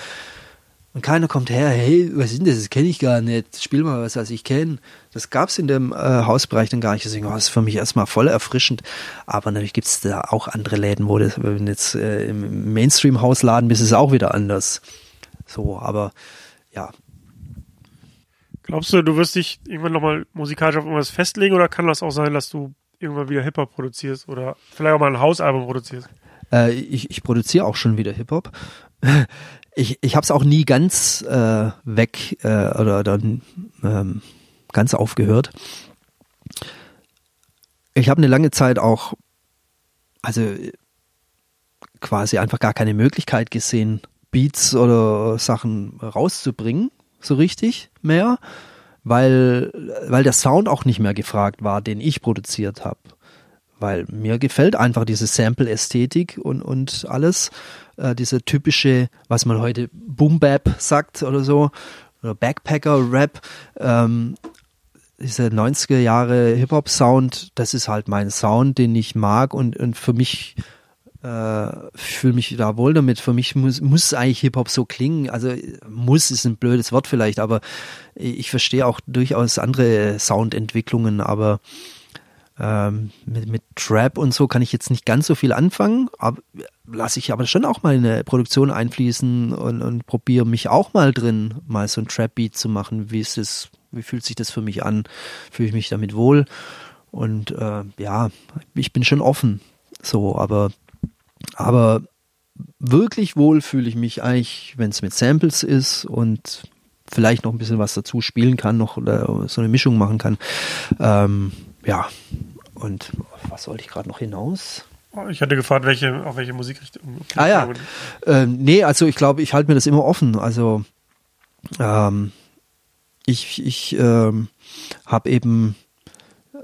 Und keiner kommt her, hey, was denn das? Das kenne ich gar nicht. Spiel mal was, was ich kenne. Das gab es in dem äh, Hausbereich dann gar nicht. Deswegen war es für mich erstmal voll erfrischend. Aber natürlich gibt es da auch andere Läden, wo das, wenn jetzt äh, im Mainstream-Hausladen bist, ist es auch wieder anders. So, aber ja. Glaubst du, du wirst dich irgendwann nochmal musikalisch auf irgendwas festlegen oder kann das auch sein, dass du irgendwann wieder Hip-Hop produzierst oder vielleicht auch mal ein Hausalbum produzierst? Äh, ich, ich produziere auch schon wieder Hip-Hop. *laughs* Ich, ich habe es auch nie ganz äh, weg äh, oder dann ähm, ganz aufgehört. Ich habe eine lange Zeit auch, also quasi einfach gar keine Möglichkeit gesehen, Beats oder Sachen rauszubringen, so richtig mehr, weil, weil der Sound auch nicht mehr gefragt war, den ich produziert habe weil mir gefällt einfach diese Sample-Ästhetik und, und alles, äh, diese typische, was man heute Boom-Bap sagt oder so, oder Backpacker-Rap, ähm, diese 90er Jahre Hip-Hop-Sound, das ist halt mein Sound, den ich mag und, und für mich äh, fühle mich da wohl damit. Für mich muss, muss eigentlich Hip-Hop so klingen. Also muss ist ein blödes Wort vielleicht, aber ich verstehe auch durchaus andere Soundentwicklungen, aber ähm, mit, mit Trap und so kann ich jetzt nicht ganz so viel anfangen, aber lasse ich aber schon auch mal in eine Produktion einfließen und, und probiere mich auch mal drin, mal so ein Trap-Beat zu machen. Wie ist es, wie fühlt sich das für mich an? Fühle ich mich damit wohl? Und äh, ja, ich bin schon offen. So, aber, aber wirklich wohl fühle ich mich eigentlich, wenn es mit Samples ist und vielleicht noch ein bisschen was dazu spielen kann, noch oder so eine Mischung machen kann. Ähm, ja, und was sollte ich gerade noch hinaus? Oh, ich hatte gefragt, welche, auf welche Musikrichtung. Ah ja, ähm, nee, also ich glaube, ich halte mir das immer offen. Also ähm, ich, ich ähm, habe eben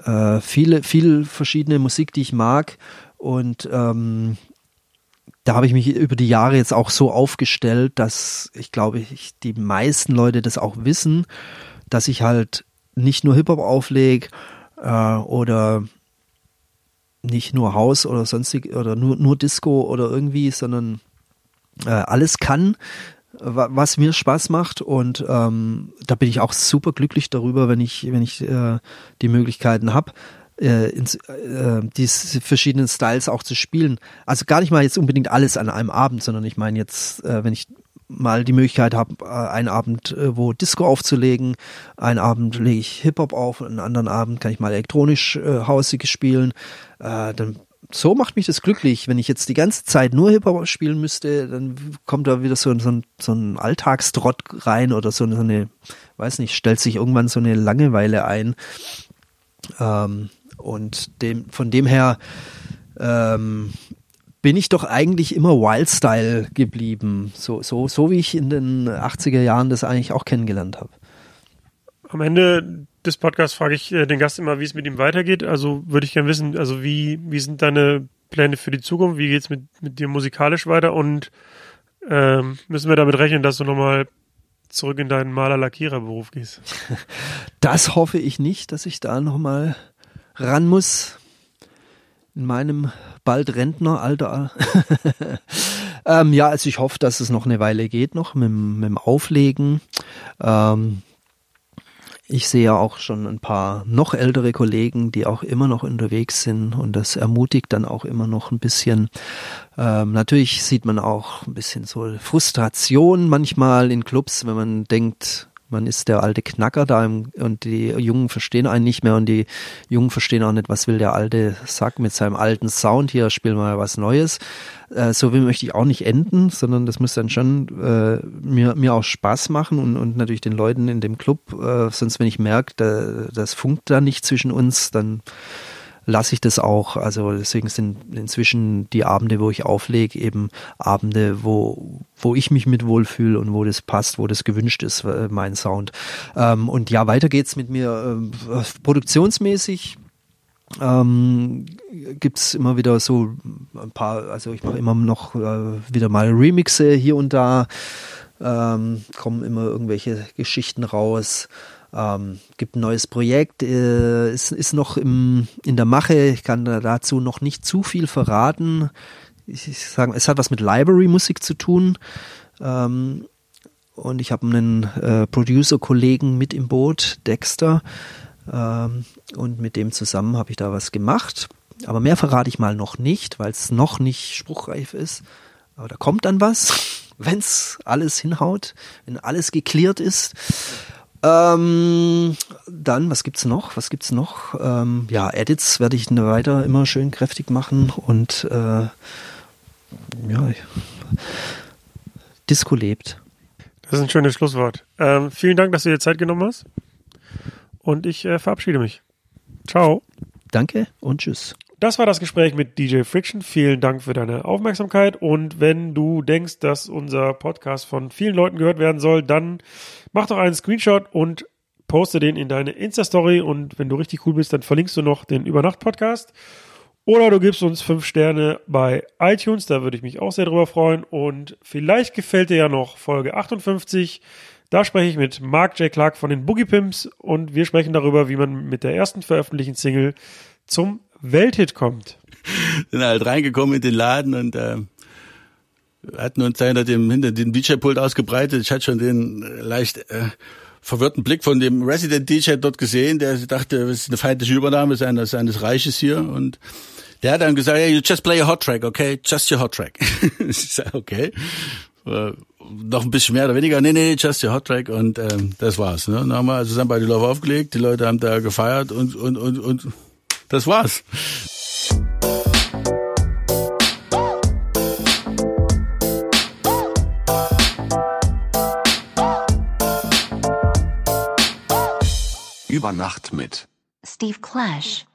äh, viele, viel verschiedene Musik, die ich mag und ähm, da habe ich mich über die Jahre jetzt auch so aufgestellt, dass ich glaube, ich, die meisten Leute das auch wissen, dass ich halt nicht nur Hip-Hop auflege äh, oder nicht nur Haus oder sonstig oder nur, nur Disco oder irgendwie, sondern äh, alles kann, was mir Spaß macht und ähm, da bin ich auch super glücklich darüber, wenn ich wenn ich äh, die Möglichkeiten habe äh, ins, äh, diese verschiedenen Styles auch zu spielen. Also gar nicht mal jetzt unbedingt alles an einem Abend, sondern ich meine jetzt, äh, wenn ich mal die Möglichkeit habe, äh, einen Abend äh, wo Disco aufzulegen, einen Abend lege ich Hip-Hop auf, einen anderen Abend kann ich mal elektronisch äh, hausig spielen, äh, dann so macht mich das glücklich. Wenn ich jetzt die ganze Zeit nur Hip-Hop spielen müsste, dann kommt da wieder so, so, ein, so ein Alltagstrott rein oder so eine, so eine, weiß nicht, stellt sich irgendwann so eine Langeweile ein. Ähm, und dem, von dem her ähm, bin ich doch eigentlich immer Wildstyle geblieben. So, so, so wie ich in den 80er Jahren das eigentlich auch kennengelernt habe. Am Ende des Podcasts frage ich äh, den Gast immer, wie es mit ihm weitergeht. Also würde ich gerne wissen, also wie, wie sind deine Pläne für die Zukunft? Wie geht es mit, mit dir musikalisch weiter? Und ähm, müssen wir damit rechnen, dass du nochmal zurück in deinen Maler-Lackierer-Beruf gehst? *laughs* Das hoffe ich nicht, dass ich da nochmal ran muss. In meinem bald Rentneralter. *laughs* ähm, ja, also ich hoffe, dass es noch eine Weile geht, noch mit, mit dem Auflegen. Ähm, ich sehe ja auch schon ein paar noch ältere Kollegen, die auch immer noch unterwegs sind und das ermutigt dann auch immer noch ein bisschen. Ähm, natürlich sieht man auch ein bisschen so Frustration manchmal in Clubs, wenn man denkt, man ist der alte Knacker da im, und die Jungen verstehen einen nicht mehr und die Jungen verstehen auch nicht, was will der alte Sack mit seinem alten Sound hier, spielen wir mal was Neues. Äh, so will möchte ich auch nicht enden, sondern das muss dann schon äh, mir, mir auch Spaß machen und, und natürlich den Leuten in dem Club. Äh, sonst, wenn ich merke, da, das funkt da nicht zwischen uns, dann lasse ich das auch. Also deswegen sind inzwischen die Abende, wo ich auflege, eben Abende, wo, wo ich mich mit wohlfühle und wo das passt, wo das gewünscht ist, äh, mein Sound. Ähm, und ja, weiter geht's mit mir äh, produktionsmäßig. Ähm, gibt's immer wieder so ein paar, also ich mache immer noch äh, wieder mal Remixe hier und da, ähm, kommen immer irgendwelche Geschichten raus. Ähm, gibt ein neues Projekt, äh, ist, ist noch im, in der Mache. Ich kann dazu noch nicht zu viel verraten. Ich, ich sage, es hat was mit Library-Musik zu tun. Ähm, und ich habe einen äh, Producer-Kollegen mit im Boot, Dexter. Ähm, und mit dem zusammen habe ich da was gemacht. Aber mehr verrate ich mal noch nicht, weil es noch nicht spruchreif ist. Aber da kommt dann was, *laughs* wenn es alles hinhaut, wenn alles geklärt ist. Ähm, dann, was gibt's noch? Was gibt's noch? Ähm, ja, Edits werde ich weiter immer schön kräftig machen und äh, ja, Disco lebt. Das ist ein schönes Schlusswort. Ähm, vielen Dank, dass du dir Zeit genommen hast. Und ich äh, verabschiede mich. Ciao. Danke und tschüss. Das war das Gespräch mit DJ Friction. Vielen Dank für deine Aufmerksamkeit. Und wenn du denkst, dass unser Podcast von vielen Leuten gehört werden soll, dann mach doch einen Screenshot und poste den in deine Insta-Story. Und wenn du richtig cool bist, dann verlinkst du noch den Übernacht-Podcast. Oder du gibst uns fünf Sterne bei iTunes, da würde ich mich auch sehr drüber freuen. Und vielleicht gefällt dir ja noch Folge 58. Da spreche ich mit Mark J. Clark von den Boogie Pimps und wir sprechen darüber, wie man mit der ersten veröffentlichten Single zum Welthit kommt. Sind halt reingekommen in den Laden und äh, hatten uns hinter dem, hinter dem DJ-Pult ausgebreitet. Ich hatte schon den äh, leicht äh, verwirrten Blick von dem Resident DJ dort gesehen, der dachte, das ist eine feindliche Übernahme seines, seines Reiches hier und der hat dann gesagt, hey, you just play a hot track, okay? Just your hot track. *laughs* ich sag, okay. Äh, noch ein bisschen mehr oder weniger. Nee, nee, just your hot track und ähm, das war's. Ne? Dann haben wir also bei die Love aufgelegt, die Leute haben da gefeiert und, und, und, und das war's. Über Nacht mit Steve Clash.